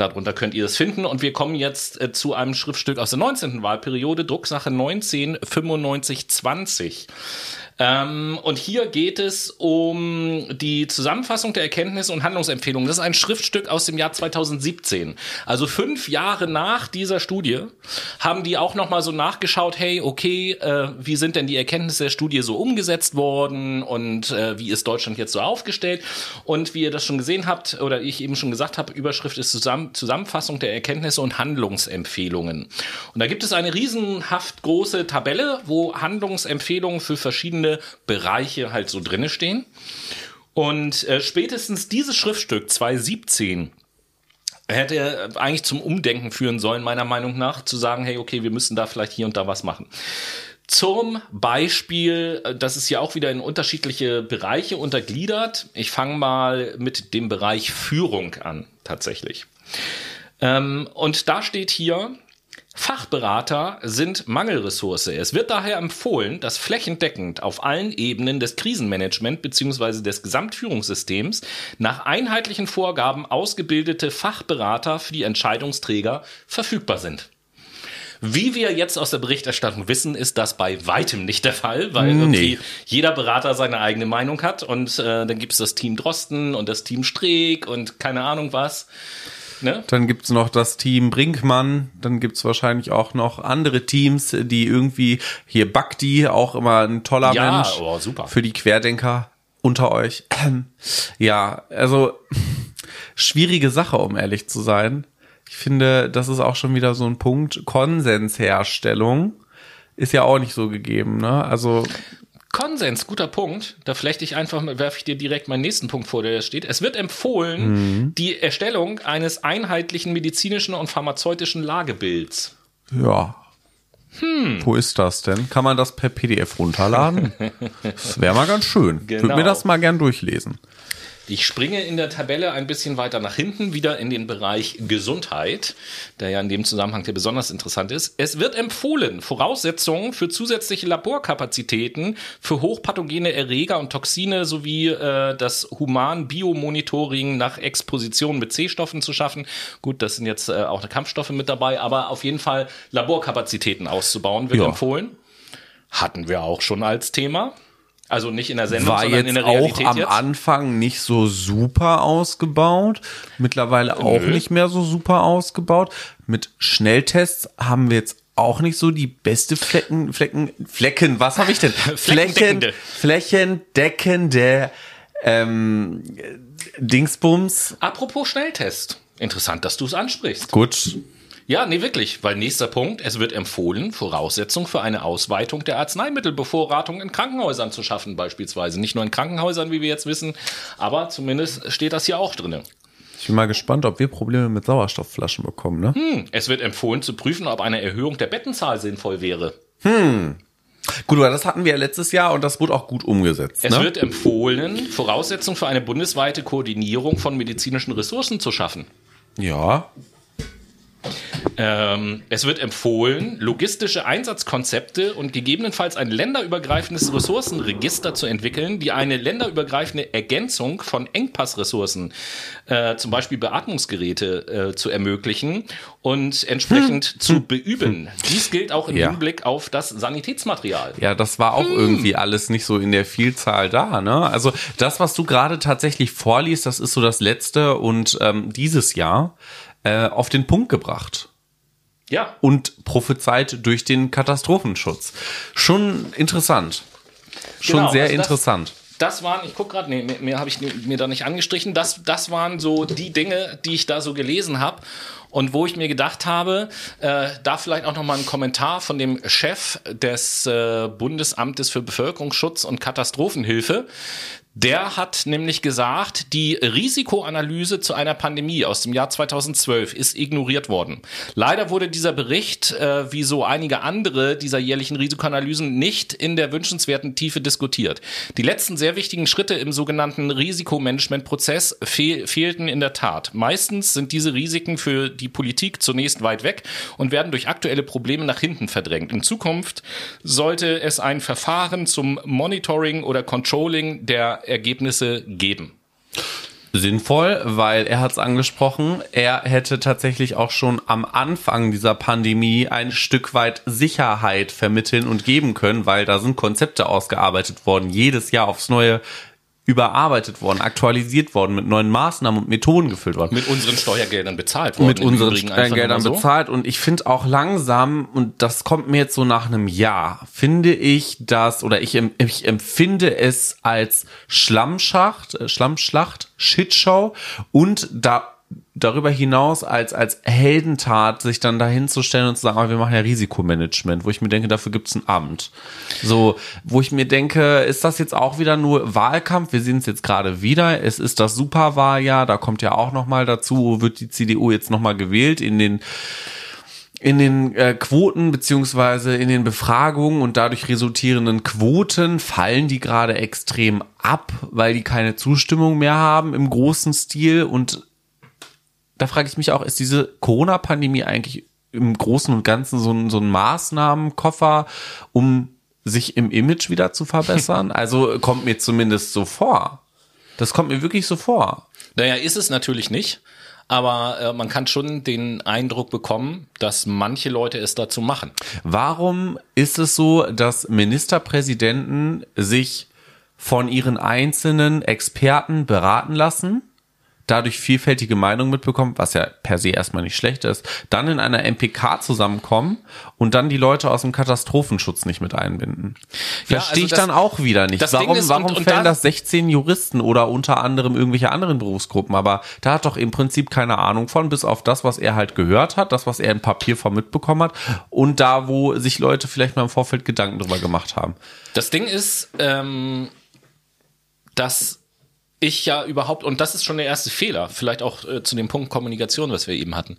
Darunter könnt ihr es finden. Und wir kommen jetzt äh, zu einem Schriftstück aus der 19. Wahlperiode, Drucksache 199520. Ähm, und hier geht es um die Zusammenfassung der Erkenntnisse und Handlungsempfehlungen. Das ist ein Schriftstück aus dem Jahr 2017. Also fünf Jahre nach dieser Studie haben die auch nochmal so nachgeschaut, hey, okay, äh, wie sind denn die Erkenntnisse der Studie so umgesetzt worden und äh, wie ist Deutschland jetzt so aufgestellt? Und wie ihr das schon gesehen habt oder ich eben schon gesagt habe, Überschrift ist Zusamm Zusammenfassung der Erkenntnisse und Handlungsempfehlungen. Und da gibt es eine riesenhaft große Tabelle, wo Handlungsempfehlungen für verschiedene Bereiche halt so drinne stehen. Und äh, spätestens dieses Schriftstück 2017 hätte eigentlich zum Umdenken führen sollen, meiner Meinung nach, zu sagen, hey, okay, wir müssen da vielleicht hier und da was machen. Zum Beispiel, äh, das ist ja auch wieder in unterschiedliche Bereiche untergliedert. Ich fange mal mit dem Bereich Führung an, tatsächlich. Ähm, und da steht hier, Fachberater sind Mangelressource. Es wird daher empfohlen, dass flächendeckend auf allen Ebenen des Krisenmanagement bzw. des Gesamtführungssystems nach einheitlichen Vorgaben ausgebildete Fachberater für die Entscheidungsträger verfügbar sind. Wie wir jetzt aus der Berichterstattung wissen, ist das bei weitem nicht der Fall, weil nee. jeder Berater seine eigene Meinung hat und äh, dann gibt es das Team Drosten und das Team Streeck und keine Ahnung was. Ne? Dann gibt's noch das Team Brinkmann, dann gibt's wahrscheinlich auch noch andere Teams, die irgendwie, hier Bakti, auch immer ein toller ja, Mensch. Oh, super. Für die Querdenker unter euch. Ja, also schwierige Sache, um ehrlich zu sein. Ich finde, das ist auch schon wieder so ein Punkt. Konsensherstellung ist ja auch nicht so gegeben, ne? Also Konsens, guter Punkt. Da flechte ich einfach, werfe ich dir direkt meinen nächsten Punkt vor, der steht. Es wird empfohlen, mhm. die Erstellung eines einheitlichen medizinischen und pharmazeutischen Lagebilds. Ja. Hm. Wo ist das denn? Kann man das per PDF runterladen? das wäre mal ganz schön. Genau. Würde mir das mal gern durchlesen. Ich springe in der Tabelle ein bisschen weiter nach hinten, wieder in den Bereich Gesundheit, der ja in dem Zusammenhang der besonders interessant ist. Es wird empfohlen, Voraussetzungen für zusätzliche Laborkapazitäten für hochpathogene Erreger und Toxine sowie äh, das Human-Biomonitoring nach Exposition mit C-Stoffen zu schaffen. Gut, das sind jetzt äh, auch Kampfstoffe mit dabei, aber auf jeden Fall Laborkapazitäten auszubauen wird ja. empfohlen. Hatten wir auch schon als Thema. Also nicht in der Sendung, War sondern in der auch Realität am jetzt. Anfang nicht so super ausgebaut. Mittlerweile auch Nö. nicht mehr so super ausgebaut. Mit Schnelltests haben wir jetzt auch nicht so die beste Flecken, Flecken, Flecken, was habe ich denn? Flächen, flächendeckende ähm, Dingsbums. Apropos Schnelltest. Interessant, dass du es ansprichst. Gut, Ja, nee, wirklich, weil nächster Punkt, es wird empfohlen, Voraussetzung für eine Ausweitung der Arzneimittelbevorratung in Krankenhäusern zu schaffen, beispielsweise. Nicht nur in Krankenhäusern, wie wir jetzt wissen, aber zumindest steht das hier auch drin. ich bin mal gespannt, ob wir Probleme mit Sauerstoffflaschen bekommen, ne? Hm, Es wird empfohlen zu prüfen, ob eine Erhöhung der Bettenzahl sinnvoll wäre. Gut, aber das hatten wir ja letztes Jahr und das wurde auch gut umgesetzt. Es ne? wird empfohlen, Voraussetzung für eine bundesweite Koordinierung von medizinischen Ressourcen zu schaffen. ja, Ähm, es wird empfohlen, logistische Einsatzkonzepte und gegebenenfalls ein länderübergreifendes Ressourcenregister zu entwickeln, die eine länderübergreifende Ergänzung von Engpassressourcen, äh, zum Beispiel Beatmungsgeräte, äh, zu ermöglichen und entsprechend zu beüben. Dies gilt auch im Ja. Hinblick auf das Sanitätsmaterial. Ja, das war auch irgendwie alles nicht so in der Vielzahl da, ne? Also das, was du gerade tatsächlich vorliest, das ist so das letzte und ähm, dieses Jahr äh, auf den Punkt gebracht Ja, und prophezeit durch den Katastrophenschutz. Schon interessant. Schon Genau, sehr also das- interessant. Das waren, ich gucke gerade, nee, mehr, mehr habe ich mir da nicht angestrichen. Das, das waren so die Dinge, die ich da so gelesen habe und wo ich mir gedacht habe, äh, da vielleicht auch noch mal ein Kommentar von dem Chef des äh, Bundesamtes für Bevölkerungsschutz und Katastrophenhilfe. Der hat nämlich gesagt, die Risikoanalyse zu einer Pandemie aus dem Jahr 2012 ist ignoriert worden. Leider wurde dieser Bericht, äh, wie so einige andere dieser jährlichen Risikoanalysen, nicht in der wünschenswerten Tiefe diskutiert. Die letzten sehr wichtigen Schritte im sogenannten Risikomanagementprozess fehl fehlten in der Tat. Meistens sind diese Risiken für die Politik zunächst weit weg und werden durch aktuelle Probleme nach hinten verdrängt. In Zukunft sollte es ein Verfahren zum Monitoring oder Controlling der Ergebnisse geben. Sinnvoll, weil er hat es angesprochen, er hätte tatsächlich auch schon am Anfang dieser Pandemie ein Stück weit Sicherheit vermitteln und geben können, weil da sind Konzepte ausgearbeitet worden, jedes Jahr aufs Neue überarbeitet worden, aktualisiert worden, mit neuen Maßnahmen und Methoden gefüllt worden. Mit unseren Steuergeldern bezahlt worden. mit unseren Steuergeldern so. bezahlt. Und ich finde auch langsam, und das kommt mir jetzt so nach einem Jahr, finde ich das, oder ich, ich empfinde es als Schlammschacht, äh, Schlammschlacht, Shitshow und da darüber hinaus als, als Heldentat, sich dann dahinzustellen und zu sagen, aber wir machen ja Risikomanagement, wo ich mir denke, dafür gibt's ein Amt. So, wo ich mir denke, ist das jetzt auch wieder nur Wahlkampf? Wir sehen es jetzt gerade wieder. Es ist das Superwahljahr, da kommt ja auch nochmal dazu, wird die CDU jetzt nochmal gewählt in den in den äh, Quoten beziehungsweise in den Befragungen und dadurch resultierenden Quoten fallen die gerade extrem ab, weil die keine Zustimmung mehr haben im großen Stil und da frage ich mich auch, ist diese Corona-Pandemie eigentlich im Großen und Ganzen so ein, so ein Maßnahmenkoffer, um sich im Image wieder zu verbessern? Also kommt mir zumindest so vor. Das kommt mir wirklich so vor. Naja, ist es natürlich nicht. Aber äh, man kann schon den Eindruck bekommen, dass manche Leute es dazu machen. Warum ist es so, dass Ministerpräsidenten sich von ihren einzelnen Experten beraten lassen, dadurch vielfältige Meinungen mitbekommen, was ja per se erstmal nicht schlecht ist, dann in einer MPK zusammenkommen und dann die Leute aus dem Katastrophenschutz nicht mit einbinden? Ja, Verstehe also ich das- dann auch wieder nicht. Warum, ist, warum und- und fällen da- das 16 Juristen oder unter anderem irgendwelche anderen Berufsgruppen? Aber da hat doch im Prinzip keine Ahnung von, bis auf das, was er halt gehört hat, das, was er in Papierform mitbekommen hat und da, wo sich Leute vielleicht mal im Vorfeld Gedanken drüber gemacht haben. Das Ding ist, ähm, dass ich ja überhaupt, und das ist schon der erste Fehler, vielleicht auch äh, zu dem Punkt Kommunikation, was wir eben hatten,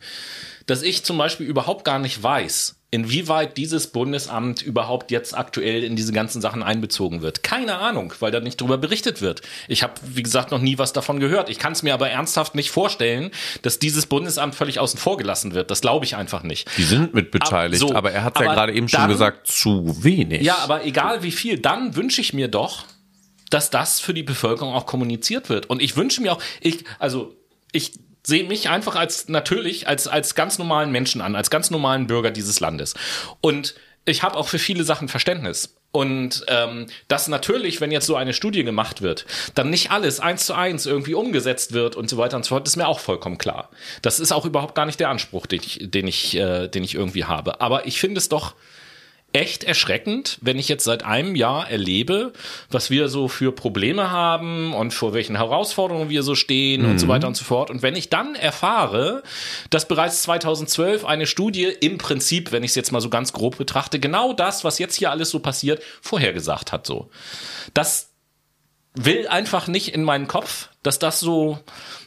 dass ich zum Beispiel überhaupt gar nicht weiß, inwieweit dieses Bundesamt überhaupt jetzt aktuell in diese ganzen Sachen einbezogen wird. Keine Ahnung, weil da nicht drüber berichtet wird. Ich habe, wie gesagt, noch nie was davon gehört. Ich kann es mir aber ernsthaft nicht vorstellen, dass dieses Bundesamt völlig außen vor gelassen wird. Das glaube ich einfach nicht. Die sind mit beteiligt, Ab- so, aber er hat ja aber gerade eben schon dann- gesagt, zu wenig. Ja, aber egal wie viel, dann wünsche ich mir doch, dass das für die Bevölkerung auch kommuniziert wird. Und ich wünsche mir auch, ich, also ich sehe mich einfach als natürlich als als ganz normalen Menschen an, als ganz normalen Bürger dieses Landes. Und ich habe auch für viele Sachen Verständnis. Und ähm, dass natürlich, wenn jetzt so eine Studie gemacht wird, dann nicht alles eins zu eins irgendwie umgesetzt wird und so weiter und so fort, ist mir auch vollkommen klar. Das ist auch überhaupt gar nicht der Anspruch, den ich, den ich, äh, den ich irgendwie habe. Aber ich finde es doch echt erschreckend, wenn ich jetzt seit einem Jahr erlebe, was wir so für Probleme haben und vor welchen Herausforderungen wir so stehen mhm. und so mhm. weiter und so fort. Und wenn ich dann erfahre, dass bereits 2012 eine Studie im Prinzip, wenn ich es jetzt mal so ganz grob betrachte, genau das, was jetzt hier alles so passiert, vorhergesagt hat, so. Das will einfach nicht in meinen Kopf, dass das so,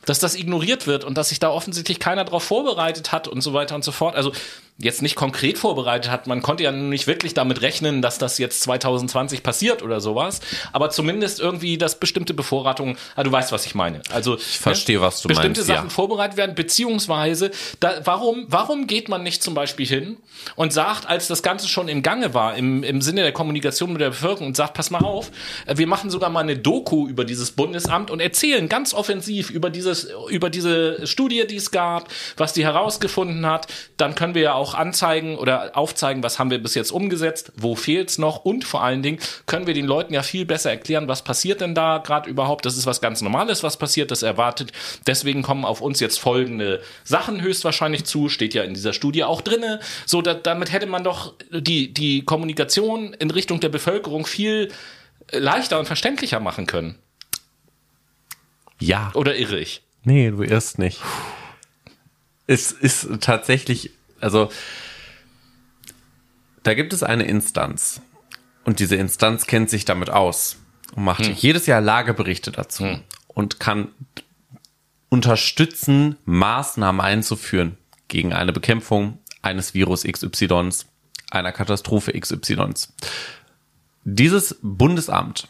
dass das ignoriert wird und dass sich da offensichtlich keiner drauf vorbereitet hat und so weiter und so fort. Also jetzt nicht konkret vorbereitet hat. Man konnte ja nicht wirklich damit rechnen, dass das jetzt 2020 passiert oder sowas. Aber zumindest irgendwie, dass bestimmte Bevorratungen, ah, du weißt, was ich meine. Also ich verstehe, was du bestimmte meinst. Sachen ja. vorbereitet werden, beziehungsweise da, warum, warum geht man nicht zum Beispiel hin und sagt, als das Ganze schon im Gange war, im, im Sinne der Kommunikation mit der Bevölkerung und sagt, pass mal auf, äh, wir machen sogar mal eine Doku über dieses Bundesamt und erzählen ganz offensiv über dieses, über diese Studie, die es gab, was die herausgefunden hat. Dann können wir ja auch auch anzeigen oder aufzeigen, was haben wir bis jetzt umgesetzt, wo fehlt es noch und vor allen Dingen können wir den Leuten ja viel besser erklären, was passiert denn da gerade überhaupt. Das ist was ganz Normales, was passiert, das erwartet. Deswegen kommen auf uns jetzt folgende Sachen höchstwahrscheinlich zu, steht ja in dieser Studie auch drinne. So, da, damit hätte man doch die, die Kommunikation in Richtung der Bevölkerung viel leichter und verständlicher machen können. Ja. Oder irre ich? Nee, du irrst nicht. Es ist tatsächlich also da gibt es eine Instanz und diese Instanz kennt sich damit aus und macht hm. jedes Jahr Lageberichte dazu hm. und kann unterstützen, Maßnahmen einzuführen gegen eine Bekämpfung eines Virus XYs, einer Katastrophe XYs. Dieses Bundesamt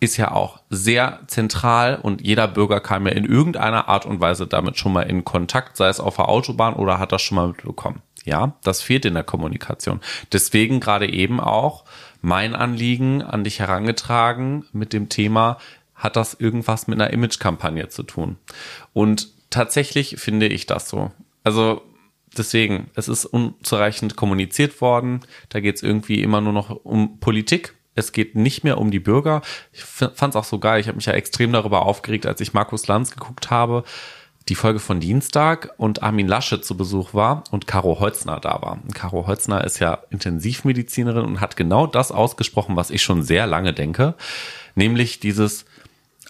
ist ja auch sehr zentral und jeder Bürger kam ja in irgendeiner Art und Weise damit schon mal in Kontakt, sei es auf der Autobahn oder hat das schon mal mitbekommen. Ja, das fehlt in der Kommunikation. Deswegen gerade eben auch mein Anliegen an dich herangetragen mit dem Thema, hat das irgendwas mit einer Imagekampagne zu tun? Und tatsächlich finde ich das so. Also deswegen, es ist unzureichend kommuniziert worden. Da geht es irgendwie immer nur noch um Politik. Es geht nicht mehr um die Bürger. Ich fand es auch so geil. Ich habe mich ja extrem darüber aufgeregt, als ich Markus Lanz geguckt habe die Folge von Dienstag und Armin Lasche zu Besuch war und Caro Holzner da war. Caro Holzner ist ja Intensivmedizinerin und hat genau das ausgesprochen, was ich schon sehr lange denke, nämlich dieses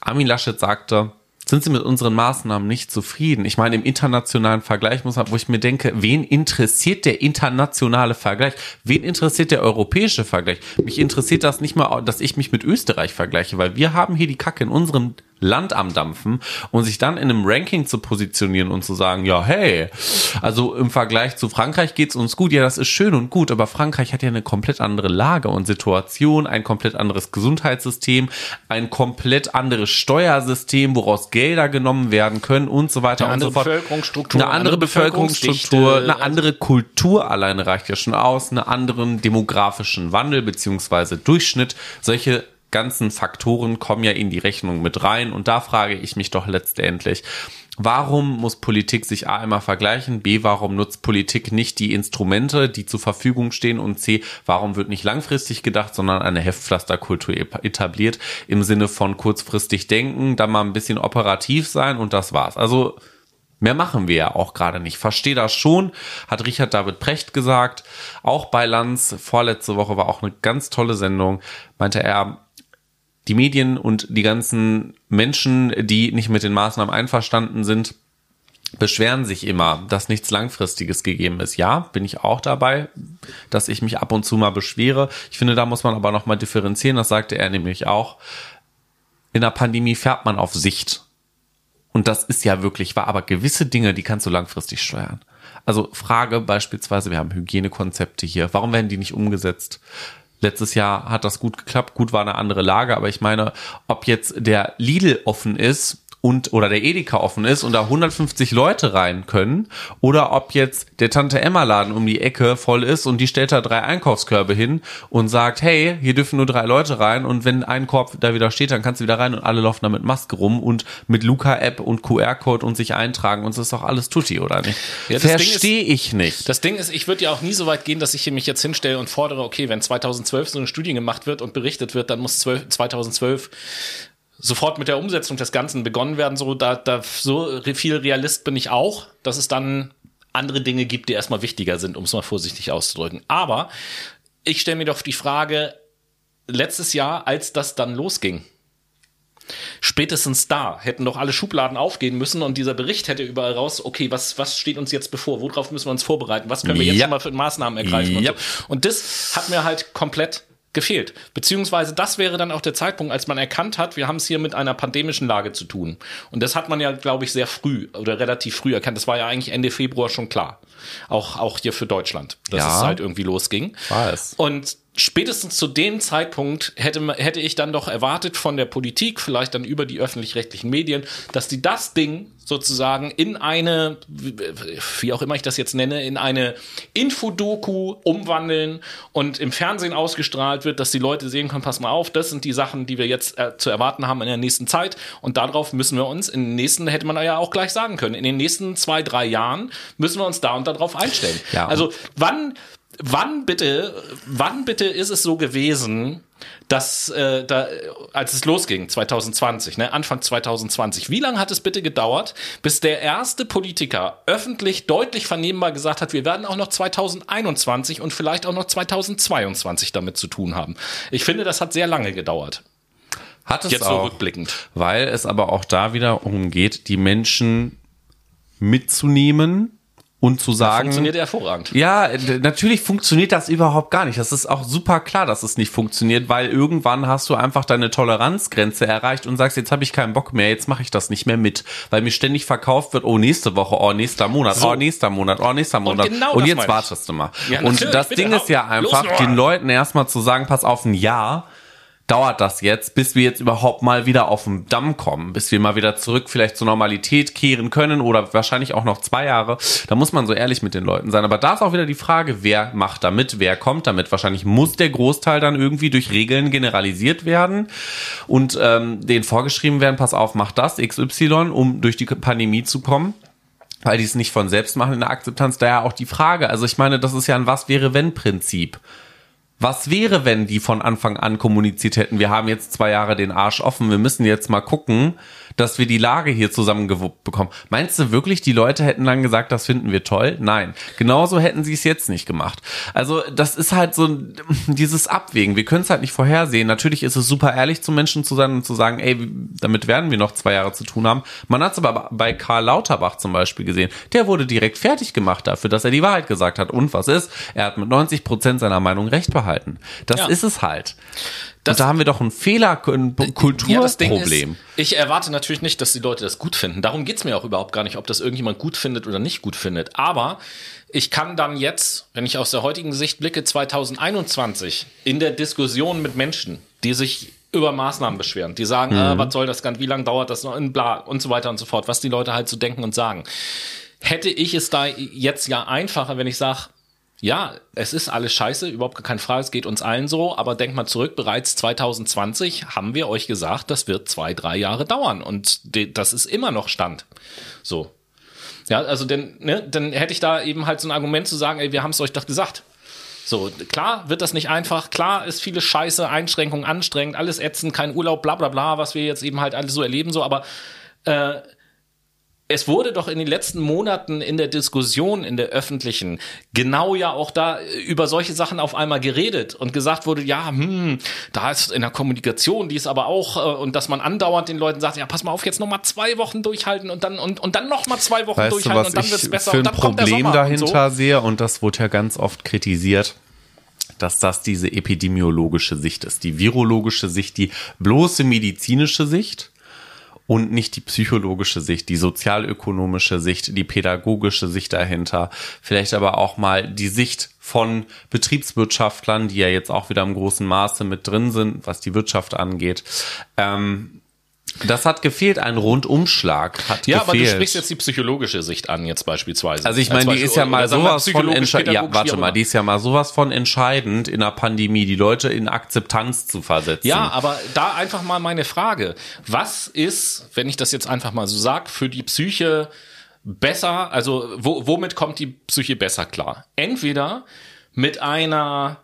Armin Laschet sagte, sind sie mit unseren Maßnahmen nicht zufrieden? Ich meine, im internationalen Vergleich muss man, wo ich mir denke, wen interessiert der internationale Vergleich? Wen interessiert der europäische Vergleich? Mich interessiert das nicht mal, dass ich mich mit Österreich vergleiche, weil wir haben hier die Kacke in unserem Land am Dampfen und sich dann in einem Ranking zu positionieren und zu sagen, ja, hey, also im Vergleich zu Frankreich geht's uns gut, ja, das ist schön und gut, aber Frankreich hat ja eine komplett andere Lage und Situation, ein komplett anderes Gesundheitssystem, ein komplett anderes Steuersystem, woraus Gelder genommen werden können und so weiter eine und so fort. Bevölkerungsstruktur, eine andere Bevölkerungsstruktur, eine andere Kultur alleine reicht ja schon aus, einen anderen demografischen Wandel beziehungsweise Durchschnitt, solche ganzen Faktoren kommen ja in die Rechnung mit rein. Und da frage ich mich doch letztendlich, Warum muss Politik sich A immer vergleichen? B, warum nutzt Politik nicht die Instrumente, die zur Verfügung stehen? Und C, warum wird nicht langfristig gedacht, sondern eine Heftpflasterkultur etabliert im Sinne von kurzfristig denken, dann mal ein bisschen operativ sein und das war's. Also Mehr machen wir ja auch gerade nicht. Verstehe das schon, hat Richard David Precht gesagt. Auch bei Lanz, vorletzte Woche war auch eine ganz tolle Sendung, meinte er, die Medien und die ganzen Menschen, die nicht mit den Maßnahmen einverstanden sind, beschweren sich immer, dass nichts Langfristiges gegeben ist. Ja, bin ich auch dabei, dass ich mich ab und zu mal beschwere. Ich finde, da muss man aber nochmal differenzieren. Das sagte er nämlich auch. In der Pandemie fährt man auf Sicht. Und das ist ja wirklich wahr. Aber gewisse Dinge, die kannst du langfristig steuern. Also Frage beispielsweise, wir haben Hygienekonzepte hier. Warum werden die nicht umgesetzt? Letztes Jahr hat das gut geklappt. Gut war eine andere Lage, aber ich meine, ob jetzt der Lidl offen ist und oder der Edeka offen ist und da 150 Leute rein können oder ob jetzt der Tante Emma Laden um die Ecke voll ist und die stellt da drei Einkaufskörbe hin und sagt, hey, hier dürfen nur drei Leute rein und wenn ein Korb da wieder steht, dann kannst du wieder rein und alle laufen da mit Maske rum und mit Luca-App und QR-Code und sich eintragen und es ist doch alles tutti, oder nicht? Ja, Verstehe ich nicht. Das Ding ist, ich würde ja auch nie so weit gehen, dass ich hier mich jetzt hinstelle und fordere, okay, wenn 2012 so eine Studie gemacht wird und berichtet wird, dann muss 12, 2012 sofort mit der Umsetzung des Ganzen begonnen werden. So, da, da, so viel Realist bin ich auch, dass es dann andere Dinge gibt, die erstmal wichtiger sind, um es mal vorsichtig auszudrücken. Aber ich stelle mir doch die Frage, letztes Jahr, als das dann losging, spätestens da hätten doch alle Schubladen aufgehen müssen und dieser Bericht hätte überall raus, okay, was, was steht uns jetzt bevor? Worauf müssen wir uns vorbereiten? Was können wir jetzt Ja. schon mal für Maßnahmen ergreifen? Ja. Und, so. und das hat mir halt komplett gefehlt. Beziehungsweise das wäre dann auch der Zeitpunkt, als man erkannt hat, wir haben es hier mit einer pandemischen Lage zu tun. Und das hat man ja, glaube ich, sehr früh oder relativ früh erkannt. Das war ja eigentlich Ende Februar schon klar. Auch, auch hier für Deutschland, dass Ja. es halt irgendwie losging. War es. Und spätestens zu dem Zeitpunkt hätte, hätte ich dann doch erwartet von der Politik, vielleicht dann über die öffentlich-rechtlichen Medien, dass die das Ding sozusagen in eine, wie auch immer ich das jetzt nenne, in eine Infodoku umwandeln und im Fernsehen ausgestrahlt wird, dass die Leute sehen können, pass mal auf, das sind die Sachen, die wir jetzt äh, zu erwarten haben in der nächsten Zeit und darauf müssen wir uns in den nächsten, hätte man ja auch gleich sagen können, in den nächsten zwei, drei Jahren müssen wir uns da und darauf einstellen. Ja. Also wann, wann bitte, wann bitte ist es so gewesen, dass äh, da, als es losging, 2020, ne, Anfang 2020, wie lange hat es bitte gedauert, bis der erste Politiker öffentlich deutlich vernehmbar gesagt hat, wir werden auch noch 2021 und vielleicht auch noch 2022 damit zu tun haben? Ich finde, das hat sehr lange gedauert. Hat es Jetzt so auch, rückblickend. weil es aber auch da wiederum geht, die Menschen mitzunehmen und zu sagen, Funktioniert hervorragend. Ja, natürlich funktioniert das überhaupt gar nicht. Das ist auch super klar, dass es nicht funktioniert, weil irgendwann hast du einfach deine Toleranzgrenze erreicht und sagst, jetzt habe ich keinen Bock mehr, jetzt mache ich das nicht mehr mit, weil mir ständig verkauft wird, oh nächste Woche, oh nächster Monat, So. oh nächster Monat, oh nächster Monat. genau und das jetzt wartest du mal. Ja, und das Ding ist ja los einfach, nur. den Leuten erstmal zu sagen, pass auf ein Jahr, dauert das jetzt, bis wir jetzt überhaupt mal wieder auf den Damm kommen, bis wir mal wieder zurück vielleicht zur Normalität kehren können oder wahrscheinlich auch noch zwei Jahre. Da muss man so ehrlich mit den Leuten sein. Aber da ist auch wieder die Frage, wer macht damit, wer kommt damit. Wahrscheinlich muss der Großteil dann irgendwie durch Regeln generalisiert werden und ähm, denen vorgeschrieben werden, pass auf, mach das, XY, um durch die Pandemie zu kommen weil die es nicht von selbst machen in der Akzeptanz. Daher auch die Frage. Also ich meine, das ist ja ein Was wäre wenn Prinzip. Was wäre, wenn die von Anfang an kommuniziert hätten, wir haben jetzt zwei Jahre den Arsch offen, wir müssen jetzt mal gucken, dass wir die Lage hier zusammengewuppt bekommen. Meinst du wirklich, die Leute hätten dann gesagt, das finden wir toll? Nein. Genauso hätten sie es jetzt nicht gemacht. Also das ist halt so dieses Abwägen. Wir können es halt nicht vorhersehen. Natürlich ist es super ehrlich zu Menschen zu sein und zu sagen, ey, damit werden wir noch zwei Jahre zu tun haben. Man hat es aber bei Karl Lauterbach zum Beispiel gesehen. Der wurde direkt fertig gemacht dafür, dass er die Wahrheit gesagt hat. Und was ist? Er hat mit 90 Prozent seiner Meinung recht behalten. Das Ja. ist es halt. Das- und da haben wir doch einen Fehler, ein Ja, Kulturproblem. ist, ich erwarte natürlich nicht, dass die Leute das gut finden. Darum geht's mir auch überhaupt gar nicht, ob das irgendjemand gut findet oder nicht gut findet. Aber ich kann dann jetzt, wenn ich aus der heutigen Sicht blicke, 2021 in der Diskussion mit Menschen, die sich über Maßnahmen beschweren, die sagen, äh, was soll das Ganze, wie lange dauert das noch, und bla und so weiter und so fort, was die Leute halt so denken und sagen. Hätte ich es da jetzt ja einfacher, wenn ich sage, ja, es ist alles scheiße, überhaupt keine Frage, es geht uns allen so, aber denkt mal zurück, bereits 2020 haben wir euch gesagt, das wird zwei, drei Jahre dauern und das ist immer noch Stand. So. Ja, also denn, ne, dann hätte ich da eben halt so ein Argument zu sagen, ey, wir haben es euch doch gesagt. So, klar wird das nicht einfach, klar ist viele Scheiße, Einschränkungen anstrengend, alles ätzend, kein Urlaub, bla bla bla, was wir jetzt eben halt alles so erleben, so, aber äh, es wurde doch in den letzten Monaten in der Diskussion, in der öffentlichen, genau ja auch da äh, über solche Sachen auf einmal geredet und gesagt wurde, ja, hm, da ist in der Kommunikation, die ist aber auch, äh, und dass man andauernd den Leuten sagt, ja, pass mal auf, jetzt noch mal zwei Wochen durchhalten und dann, und, und dann noch mal zwei Wochen Weißt du, durchhalten was und dann ich wird's besser für und ein dann kommt der Problem Sommer und dahinter sehe? Und das wurde ja ganz oft kritisiert dass das diese epidemiologische Sicht ist, die virologische Sicht, die bloße medizinische Sicht und nicht die psychologische Sicht, die sozialökonomische Sicht, die pädagogische Sicht dahinter, vielleicht aber auch mal die Sicht von Betriebswirtschaftlern, die ja jetzt auch wieder im großen Maße mit drin sind, was die Wirtschaft angeht. Ähm, Das hat gefehlt, ein Rundumschlag hat Ja, gefehlt. aber du sprichst jetzt die psychologische Sicht an, jetzt beispielsweise. Also ich meine, die Beispiel- ist ja mal sowas von entscheidend. Ja, warte mal, die ist ja mal sowas von entscheidend in der Pandemie, die Leute in Akzeptanz zu versetzen. Ja, aber da einfach mal meine Frage. Was ist, wenn ich das jetzt einfach mal so sag, für die Psyche besser, also wo, womit kommt die Psyche besser klar? Entweder mit einer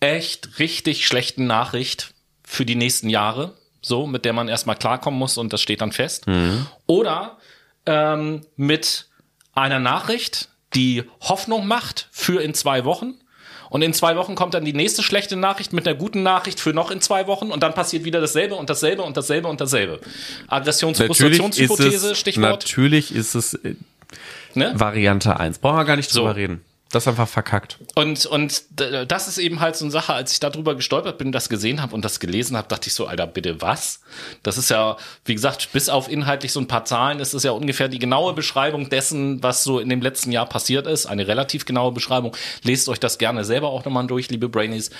echt richtig schlechten Nachricht für die nächsten Jahre, so, mit der man erstmal klarkommen muss und das steht dann fest. Oder ähm, mit einer Nachricht, die Hoffnung macht für in zwei Wochen. Und in zwei Wochen kommt dann die nächste schlechte Nachricht mit einer guten Nachricht für noch in zwei Wochen und dann passiert wieder dasselbe und dasselbe und dasselbe und dasselbe. Aggressions-Frustrationshypothese, es, Stichwort. Natürlich ist es äh, Ne? Variante 1. Brauchen wir gar nicht So. drüber reden. Das ist einfach verkackt. Und, und das ist eben halt so eine Sache, als ich darüber gestolpert bin, das gesehen habe und das gelesen habe, dachte ich so, Alter, bitte was? Das ist ja, wie gesagt, bis auf inhaltlich so ein paar Zahlen, ist es ja ungefähr die genaue Beschreibung dessen, was so in dem letzten Jahr passiert ist. Eine relativ genaue Beschreibung. Lest euch das gerne selber auch nochmal durch, liebe Brainies.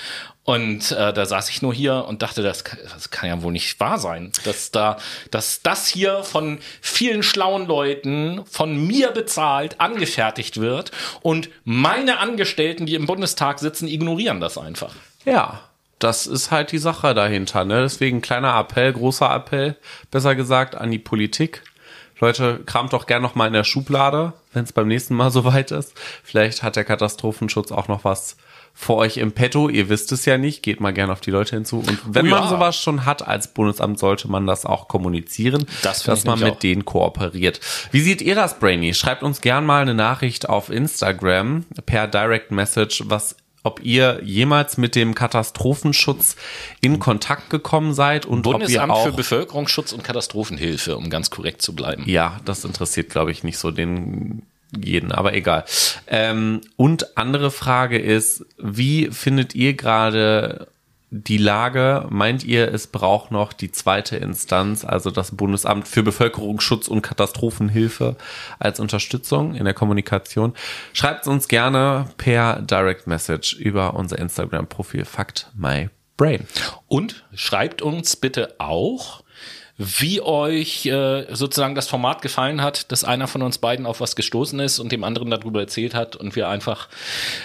Und äh, da saß ich nur hier und dachte, das, kann- das kann ja wohl nicht wahr sein, dass da, dass das hier von vielen schlauen Leuten von mir bezahlt angefertigt wird und meine Angestellten, die im Bundestag sitzen, ignorieren das einfach. Ja, das ist halt die Sache dahinter. Ne? Deswegen kleiner Appell, großer Appell, besser gesagt, an die Politik. Leute, kramt doch gern noch mal in der Schublade, wenn es beim nächsten Mal soweit ist. Vielleicht hat der Katastrophenschutz auch noch was vor euch im Petto. Ihr wisst es ja nicht. Geht mal gern auf die Leute hinzu. Und wenn Oh ja. man sowas schon hat als Bundesamt, sollte man das auch kommunizieren, Das dass man mit auch. denen kooperiert. Wie seht ihr das, Brainy? Schreibt uns gern mal eine Nachricht auf Instagram per Direct Message, was ob ihr jemals mit dem Katastrophenschutz in Kontakt gekommen seid und ob ihr Bundesamt auch für Bevölkerungsschutz und Katastrophenhilfe, um ganz korrekt zu bleiben. ja, das interessiert, glaube ich, nicht so den jeden, aber egal. Ähm, und andere Frage ist, wie findet ihr gerade die Lage? Meint ihr, es braucht noch die zweite Instanz, also das Bundesamt für Bevölkerungsschutz und Katastrophenhilfe als Unterstützung in der Kommunikation? Schreibt uns gerne per Direct Message über unser Instagram-Profil Fakt My Brain. Und schreibt uns bitte auch, wie euch äh, sozusagen das Format gefallen hat, dass einer von uns beiden auf was gestoßen ist und dem anderen darüber erzählt hat und wir einfach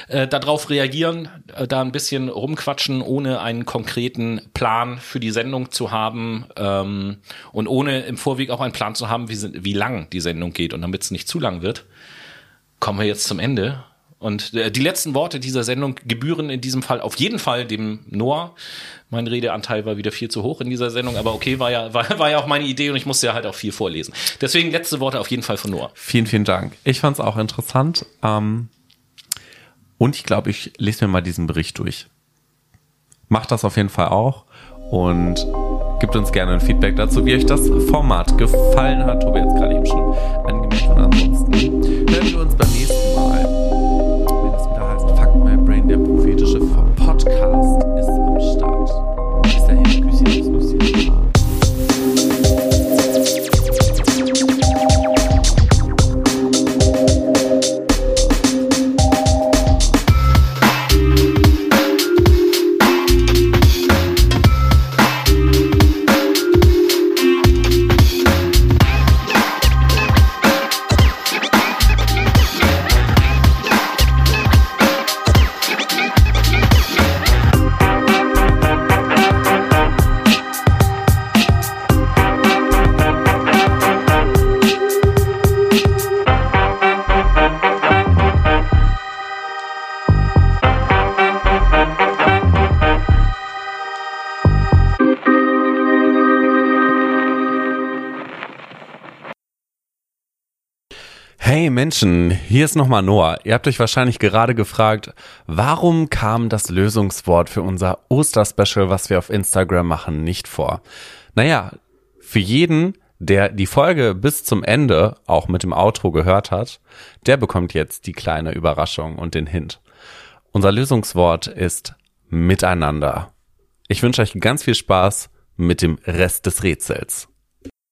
äh, darauf reagieren, äh, da ein bisschen rumquatschen, ohne einen konkreten Plan für die Sendung zu haben ähm, und ohne im Vorweg auch einen Plan zu haben, wie, wie lang die Sendung geht. Und damit es nicht zu lang wird, kommen wir jetzt zum Ende. Und äh, die letzten Worte dieser Sendung gebühren in diesem Fall auf jeden Fall dem Noah. Mein Redeanteil war wieder viel zu hoch in dieser Sendung, aber okay, war ja, war, war ja auch meine Idee und ich musste ja halt auch viel vorlesen. Deswegen letzte Worte auf jeden Fall von Noah. Vielen, vielen Dank. Ich fand es auch interessant. Ähm, und ich glaube, ich lese mir mal diesen Bericht durch. Macht das auf jeden Fall auch und gebt uns gerne ein Feedback dazu, wie euch das Format gefallen hat. Tobi hat es gerade eben schon angemerkt. Und ansonsten hören wir uns beim nächsten Mal, der prophetische Podcast ist am Start. Bis dahin, Küsschen, Menschen, hier ist nochmal Noah. Ihr habt euch wahrscheinlich gerade gefragt, warum kam das Lösungswort für unser Osterspecial, was wir auf Instagram machen, nicht vor? Naja, für jeden, der die Folge bis zum Ende auch mit dem Outro gehört hat, der bekommt jetzt die kleine Überraschung und den Hint. Unser Lösungswort ist miteinander. Ich wünsche euch ganz viel Spaß mit dem Rest des Rätsels.